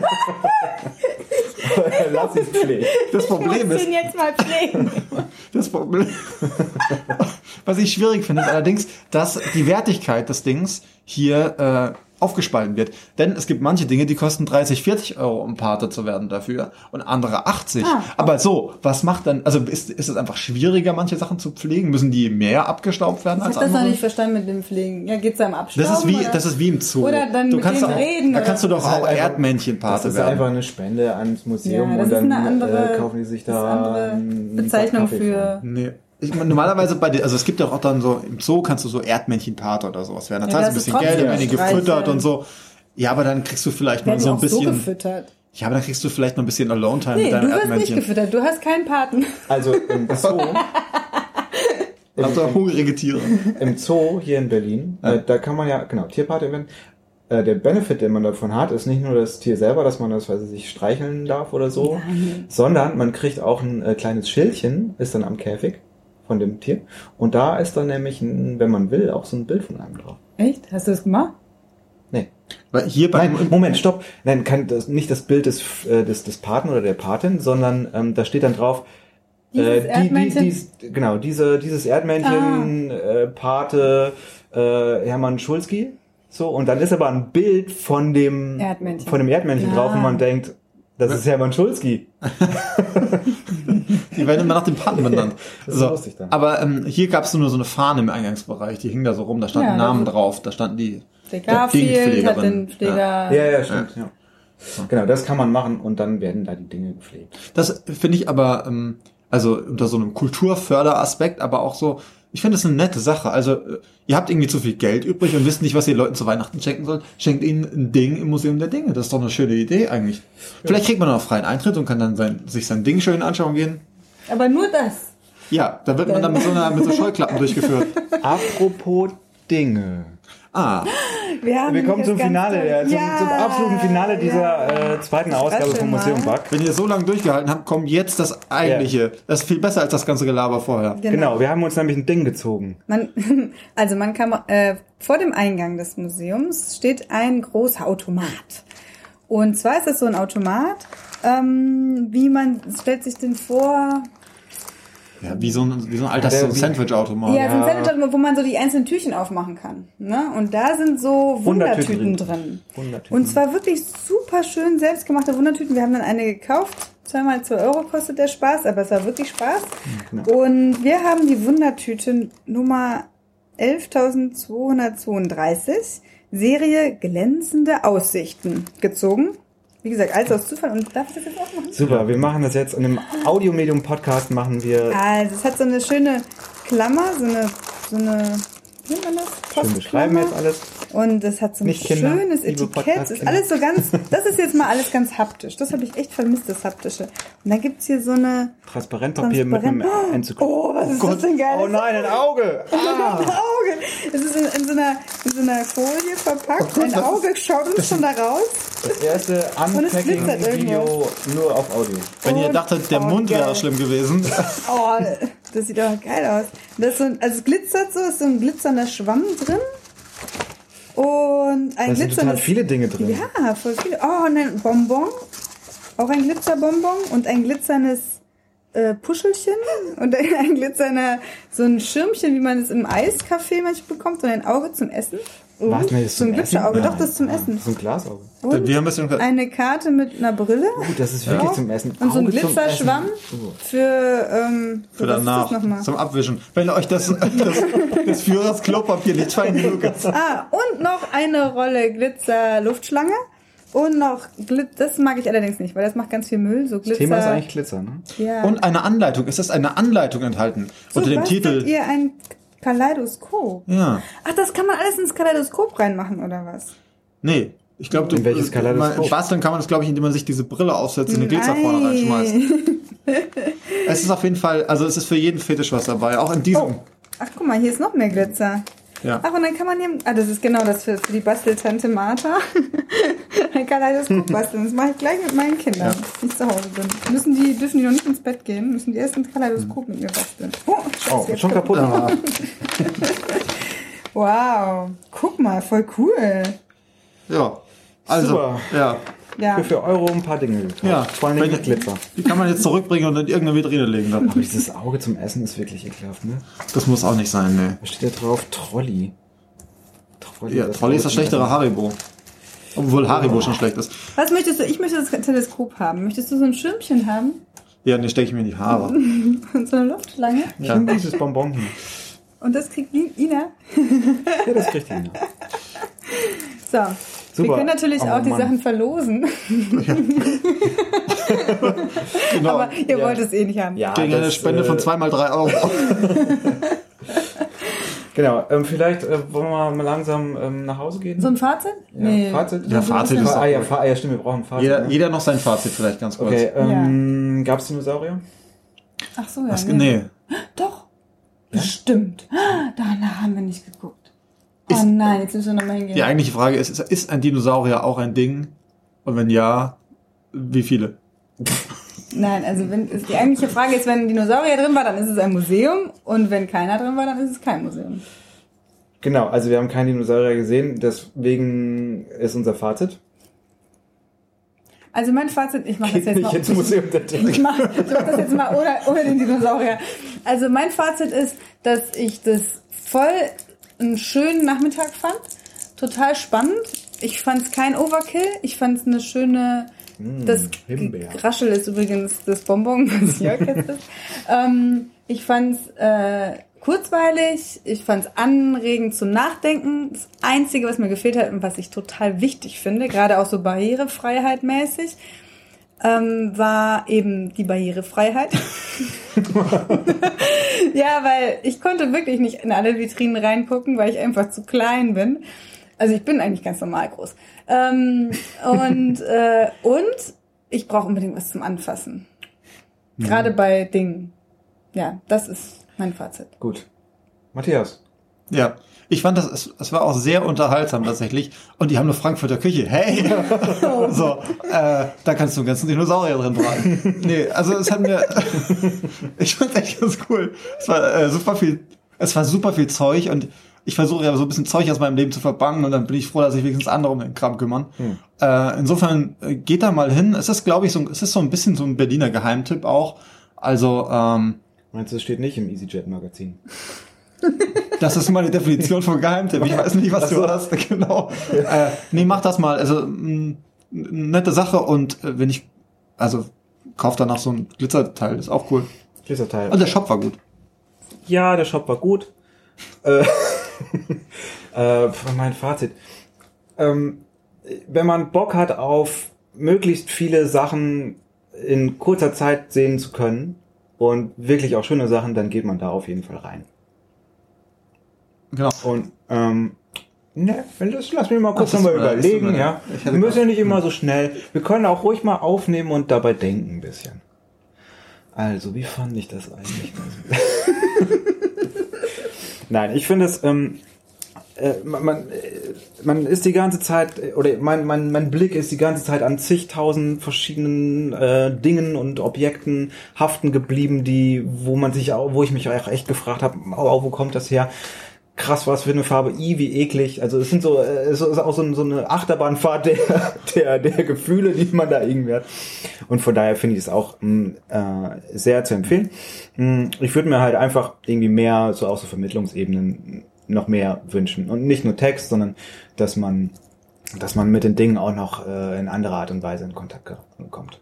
Lass ihn pflegen. das Ich muss Problem ist, den jetzt mal pflegen. das Problem, was ich schwierig finde, ist allerdings, dass die Wertigkeit des Dings hier, äh, aufgespalten wird. Denn es gibt manche Dinge, die kosten 30, 40 Euro, um Pate zu werden dafür und andere 80. Ah. Aber so, was macht dann, also ist, ist es einfach schwieriger, manche Sachen zu pflegen? Müssen die mehr abgestaubt werden Ich als habe das noch andere? nicht verstanden mit dem Pflegen. Ja, geht's im Abstauben? Das ist wie, oder? das ist wie im Zoo. Oder dann du mit kannst auch, reden, da kannst du doch Das auch einfach- Das Erdmännchenpate ist werden. einfach eine Spende ans Museum Ja, das und ist dann eine andere- äh, kaufen die sich das da eine andere Bezeichnung für. Nee. Ich meine, normalerweise bei den, also es gibt ja auch dann so, im Zoo kannst du so Erdmännchenpate oder sowas werden. Da Ja, zahlst du ein bisschen Geld, dann werden die gefüttert und so. Ja, aber dann kriegst du vielleicht mal so ein auch so bisschen, gefüttert. ja, aber dann kriegst du vielleicht noch ein bisschen Alone-Time Nee, mit du deinem wirst nicht Erdmännchen. gefüttert. Du hast keinen Paten. Also im Zoo, ihr hungrige Tiere? im Zoo hier in Berlin, äh, da kann man ja, genau, Tierpate werden. Äh, der Benefit, den man davon hat, ist nicht nur das Tier selber, dass man das, weiß ich, sich streicheln darf oder so, sondern man kriegt auch ein äh, kleines Schildchen, ist dann am Käfig von dem Tier. Und da ist dann nämlich, ein, wenn man will, auch so ein Bild von einem drauf. Echt? Hast du das gemacht? Nee. Weil hier bei, Nein, Moment, stopp. Nein, kann das, nicht das Bild des, äh, des, des Paten oder der Patin, sondern ähm, da steht dann drauf, Dieses äh, die, die, Erdmännchen? dies, genau, diese, dieses Erdmännchen, äh, Pate, äh, Hermann Schulski. So, und dann ist aber ein Bild von dem Erdmännchen. von dem Erdmännchen Ah. drauf und man denkt, das ist Hermann Schulski. die werden immer nach dem Paten benannt. So. Aber ähm, hier gab es nur so eine Fahne im Eingangsbereich, die hing da so rum, da standen Ja, Namen drauf, da standen die Der Garfield hat den Pfleger. Ja, ja, stimmt, ja. Genau, das kann man machen und dann werden da die Dinge gepflegt. Das finde ich aber, ähm, also unter so einem Kulturförderaspekt, aber auch so, ich finde es eine nette Sache. Also, äh, ihr habt irgendwie zu viel Geld übrig und wisst nicht, was ihr Leuten zu Weihnachten schenken sollt. Schenkt ihnen ein Ding im Museum der Dinge. Das ist doch eine schöne Idee eigentlich. Vielleicht kriegt man noch freien Eintritt und kann dann sein, sich sein Ding schön anschauen gehen. Aber nur das. Ja, da wird man dann mit so einer, mit so Scheuklappen durchgeführt. Apropos Dinge. Ah, Wir, haben Wir kommen zum Finale, der, zum, Ja, zum absoluten Finale dieser ja. äh, zweiten Ausgabe vom. Museum Bug. wenn ihr so lange durchgehalten habt, kommt jetzt das eigentliche. Das ist viel besser als das ganze Gelaber vorher. Genau. Genau, wir haben uns nämlich ein Ding gezogen. Man, also man kann äh, vor dem Eingang des Museums steht ein großer Automat. Und zwar ist es so ein Automat, ähm, wie man stellt sich den vor, Ja, wie so ein, wie so ein alter so Sandwich-Automat. ja, so ein ja. Sandwich-Automat, wo man so die einzelnen Türchen aufmachen kann. Ne? Und da sind so Wundertüten Wundertüten drin. Wundertüten. Und zwar wirklich super schön selbstgemachte Wundertüten. Wir haben dann eine gekauft. Zweimal zwei Euro kostet der Spaß, aber es war wirklich Spaß. genau. Und wir haben die Wundertüte Nummer 11.232, Serie Glänzende Aussichten gezogen. Wie gesagt, alles aus Zufall. Und darf ich das jetzt auch machen? Super, wir machen das jetzt in einem Audiomedium-Podcast machen wir Also, es hat so eine schöne Klammer, so eine, so eine, wie nennt man das? schön beschreiben Postklammer. jetzt alles. Und es hat so ein Nicht Kinder, schönes liebe Etikett. Ist alles so ganz, das ist jetzt mal alles ganz haptisch. Das habe ich echt vermisst, das haptische. Und dann gibt's hier so eine Transparentpapier mit einem Transparent- Enzyklopädie. Oh, was ist das denn geil? Oh nein, ein Auge! Ein Auge. Es ist in, in, so einer, in so einer Folie verpackt. Oh Gott, ein Auge schaut uns schon da raus. Das erste Unpacking-Video nur auf Audio. Wenn ihr Und- dachtet, der oh, Mund wäre schlimm gewesen. Oh, das sieht doch geil aus. Das ist so ein, also es glitzert so, ist so ein glitzernder Schwamm drin. Und ein Da sind total viele Dinge drin. Ja, voll viele. Oh, und ein Bonbon. Auch ein Glitzerbonbon und ein glitzerndes äh, Puschelchen und ein, ein glitzernder, so ein Schirmchen, wie man es im Eiscafé manchmal bekommt und ein Auge zum Essen. Und Was, nee, das so ein? Glitterauge, doch, Nein. das ist zum Essen. Das ist ein Glasauge. Und Wir haben ein bisschen, eine Karte mit einer Brille. Gut, das ist wirklich drauf zum Essen. Und so ein Glitzerschwamm. Oh. für, ähm, für danach, das nochmal? zum Abwischen. Wenn euch das, das, das Führers Klopapier nicht fein genug ist. Ah, und noch eine Rolle Glitzer-Luftschlange. Und noch Glit das mag ich allerdings nicht, weil das macht ganz viel Müll. So Das Glitzer. Thema ist eigentlich Glitzer, ne? ja. Und eine Anleitung. Es ist eine Anleitung enthalten. so, unter dem Titel. ihr ein Kaleidoskop? Ja. Ach, das kann man alles ins Kaleidoskop reinmachen, oder was? Nee. Ich glaube, du, In welches Kaleidoskop? man- basteln kann man das, glaube ich, indem man sich diese Brille aufsetzt und den Glitzer vorne reinschmeißt. Es ist auf jeden Fall, also es ist für jeden Fetisch was dabei. Auch in diesem. Oh. Ach, guck mal, hier ist noch mehr Glitzer. Ja. Ach, und dann kann man hier, ah, das ist genau das für, für die Basteltante Martha. ein Kaleidoskop basteln. Das mache ich gleich mit meinen Kindern, wenn ich zu Hause bin. Müssen die, dürfen die noch nicht ins Bett gehen, müssen die erst ein Kaleidoskop mit mir basteln. Oh, Oh, jetzt schon kaputt. Wow, guck mal, voll cool. ja. Also, Super. ja. Ja. Für 4 Euro ein paar Dinge gekauft. Ja. Vor allem mit Glitzer. Die kann man jetzt zurückbringen und in irgendeine Vitrine legen. Dann. Aber dieses Auge zum Essen ist wirklich ekelhaft, ne? Das muss auch nicht sein, ne. Was steht da drauf? Trolli. Trolli, Ja, Trolli ist das schlechtere Haribo. Obwohl Haribo schon schlecht ist. Was möchtest du? Ich möchte das Teleskop haben. Möchtest du so ein Schirmchen haben? Ja, den stecke ich mir in die Haare. Und so eine Luftschlange? Ja. Nimm dieses Bonbon hier. Und das kriegt Ina? Ja, das kriegt ihr. So. Wir Super. können natürlich Oh, auch die Mann. Sachen verlosen. Genau. Aber ihr Ja. wollt es eh nicht haben. Ja, Gegen eine Spende äh, von zwei mal drei Euro. Genau, ähm, vielleicht äh, wollen wir mal langsam ähm, nach Hause gehen. So ein Fazit? ja, Fazit? Ja, Fazit ist Ah, ja, ah, ja, stimmt, wir brauchen ein Fazit. Jeder, ne? jeder noch sein Fazit vielleicht ganz kurz. Okay, ähm, gab's Dinosaurier? Ach so, ja. Was, nee. nee. Doch. Bestimmt. Danach haben wir nicht geguckt. Oh Ist- nein, jetzt müssen wir nochmal hingehen. Die eigentliche Frage ist, ist, ist ein Dinosaurier auch ein Ding? Und wenn ja, wie viele? Nein, also wenn die eigentliche Frage ist, wenn ein Dinosaurier drin war, dann ist es ein Museum und wenn keiner drin war, dann ist es kein Museum. Genau, also wir haben keinen Dinosaurier gesehen, deswegen ist unser Fazit. Also mein Fazit, ich mache das jetzt nicht mal. Museum der Technik. Ich mache ich mach das jetzt mal ohne, ohne den Dinosaurier. Also mein Fazit ist, dass ich das voll einen schönen Nachmittag fand. Total spannend. Ich fand es kein Overkill. Ich fand es eine schöne. Das Himbeer. Raschel ist übrigens das Bonbon, was Jörg jetzt ist. ähm, ich fand es äh, kurzweilig. Ich fand es anregend zum Nachdenken. Das Einzige, was mir gefehlt hat und was ich total wichtig finde, gerade auch so Barrierefreiheit mäßig, ähm, war eben die Barrierefreiheit. ja, weil ich konnte wirklich nicht in alle Vitrinen reingucken, weil ich einfach zu klein bin. Also ich bin eigentlich ganz normal groß. Ähm, und, äh, und ich brauche unbedingt was zum Anfassen. Gerade bei Dingen. Ja, das ist mein Fazit. Gut. Matthias. Ja. Ich fand das, es, es war auch sehr unterhaltsam tatsächlich. Und die haben eine Frankfurter Küche. Hey! so, äh, da kannst du einen ganzen Dinosaurier drin braten. Nee, also es hat mir, ich fand echt ganz cool. Es war äh, super viel, es war super viel Zeug und ich versuche ja so ein bisschen Zeug aus meinem Leben zu verbannen und dann bin ich froh, dass sich wenigstens andere um den Kram kümmern. Äh, insofern äh, geht da mal hin. Es ist, glaube ich, so, es ist so ein bisschen so ein Berliner Geheimtipp auch. Also, ähm, Meinst du, es steht nicht im EasyJet-Magazin? Das ist meine Definition von Geheimtipp. Ich weiß nicht, was Ach so. du hast. Genau. Äh, nee, mach das mal. Also mh, nette Sache und äh, wenn ich, also kauf danach so ein Glitzerteil, ist auch cool. Dieser Teil. Und der Shop war gut. Ja, der Shop war gut. Äh, äh, mein Fazit. Ähm, wenn man Bock hat auf möglichst viele Sachen in kurzer Zeit sehen zu können und wirklich auch schöne Sachen, dann geht man da auf jeden Fall rein. Genau. Und ähm, ne, das lass mich mal kurz nochmal tut überlegen, mir ja. Wir müssen ja nicht immer so schnell. Wir können auch ruhig mal aufnehmen und dabei denken ein bisschen. Also, wie fand ich das eigentlich? Nein, ich finde es, ähm, äh, man, man, äh, man ist die ganze Zeit, äh, oder mein, mein, mein Blick ist die ganze Zeit an zigtausend verschiedenen äh, Dingen und Objekten haften geblieben, die, wo man sich auch, wo ich mich auch echt gefragt habe, oh, wo kommt das her? Krass, was für eine Farbe, i, wie eklig. Also es sind so, äh, es ist auch so, so eine Achterbahnfahrt der, der, der Gefühle, die man da irgendwie hat. Und von daher finde ich es auch mh, äh, sehr zu empfehlen. Mh, Ich würde mir halt einfach irgendwie mehr, so auch so Vermittlungsebenen noch mehr wünschen. Und nicht nur Text, sondern dass man, dass man mit den Dingen auch noch äh, in anderer Art und Weise in Kontakt kommt.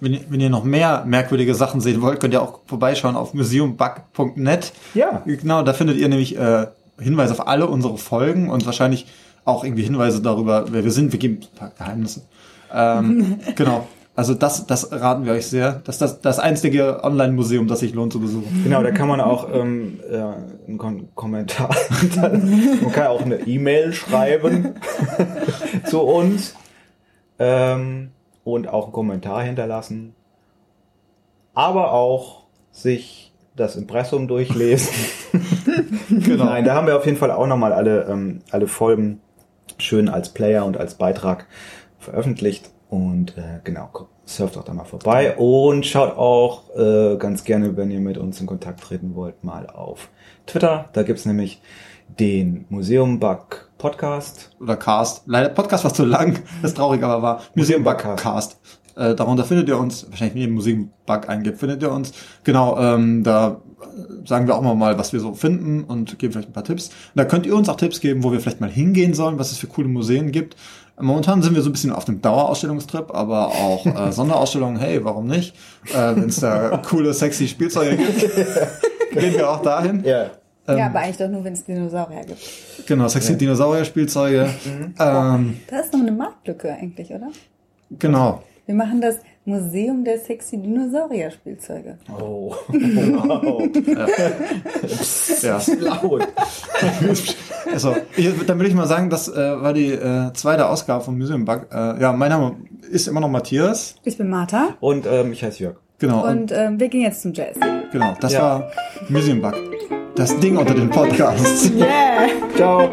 Wenn, ihr- wenn ihr noch mehr merkwürdige Sachen sehen wollt, könnt ihr auch vorbeischauen auf museumbug.net. Ja. Genau, da findet ihr nämlich äh, Hinweise auf alle unsere Folgen und wahrscheinlich auch irgendwie Hinweise darüber, wer wir sind. Wir geben ein paar Geheimnisse. Ähm, genau. Also das, das raten wir euch sehr. Das ist das, das einzige Online-Museum, das sich lohnt zu besuchen. Genau, da kann man auch ähm, äh, einen Kom Kommentar, man kann auch eine E-Mail schreiben zu uns ähm, und auch einen Kommentar hinterlassen, aber auch sich das Impressum durchlesen. Genau. Nein, da haben wir auf jeden Fall auch nochmal alle, ähm, alle Folgen schön als Player und als Beitrag veröffentlicht. Und äh, genau, surft auch da mal vorbei und schaut auch äh, ganz gerne, wenn ihr mit uns in Kontakt treten wollt, mal auf Twitter. Da gibt's nämlich den Museum Bug Podcast. Oder Cast. Leider Podcast war zu lang, das traurig, aber war Museum Bug Bugcast. Cast. Äh, darunter findet ihr uns, wahrscheinlich wenn ihr Musikbug eingibt, findet ihr uns. Genau, ähm, da äh, sagen wir auch mal, mal, was wir so finden und geben vielleicht ein paar Tipps. Und da könnt ihr uns auch Tipps geben, wo wir vielleicht mal hingehen sollen, was es für coole Museen gibt. Momentan sind wir so ein bisschen auf dem Dauerausstellungstrip, aber auch äh, Sonderausstellungen, hey, warum nicht? Äh, Wenn es da coole, sexy Spielzeuge gibt, gehen wir auch dahin. Ja. ja, aber eigentlich doch nur, wenn es Dinosaurier gibt. Genau, sexy Dinosaurier-Spielzeuge. Ähm, Das ist noch eine Marktlücke eigentlich, oder? genau. Wir machen das Museum der sexy Dinosaurier-Spielzeuge. Oh. Wow. Ja. Laut. Also, ich, dann will ich mal sagen, das äh, war die äh, zweite Ausgabe vom Museum Bug. Äh, ja, mein Name ist immer noch Matthias. Ich bin Martha Und ähm, ich heiße Jörg. Genau, und, und ähm, wir gehen jetzt zum Jazz. genau, das Ja. war Museum Bug. Das Ding unter den Podcasts. Yeah! Ciao.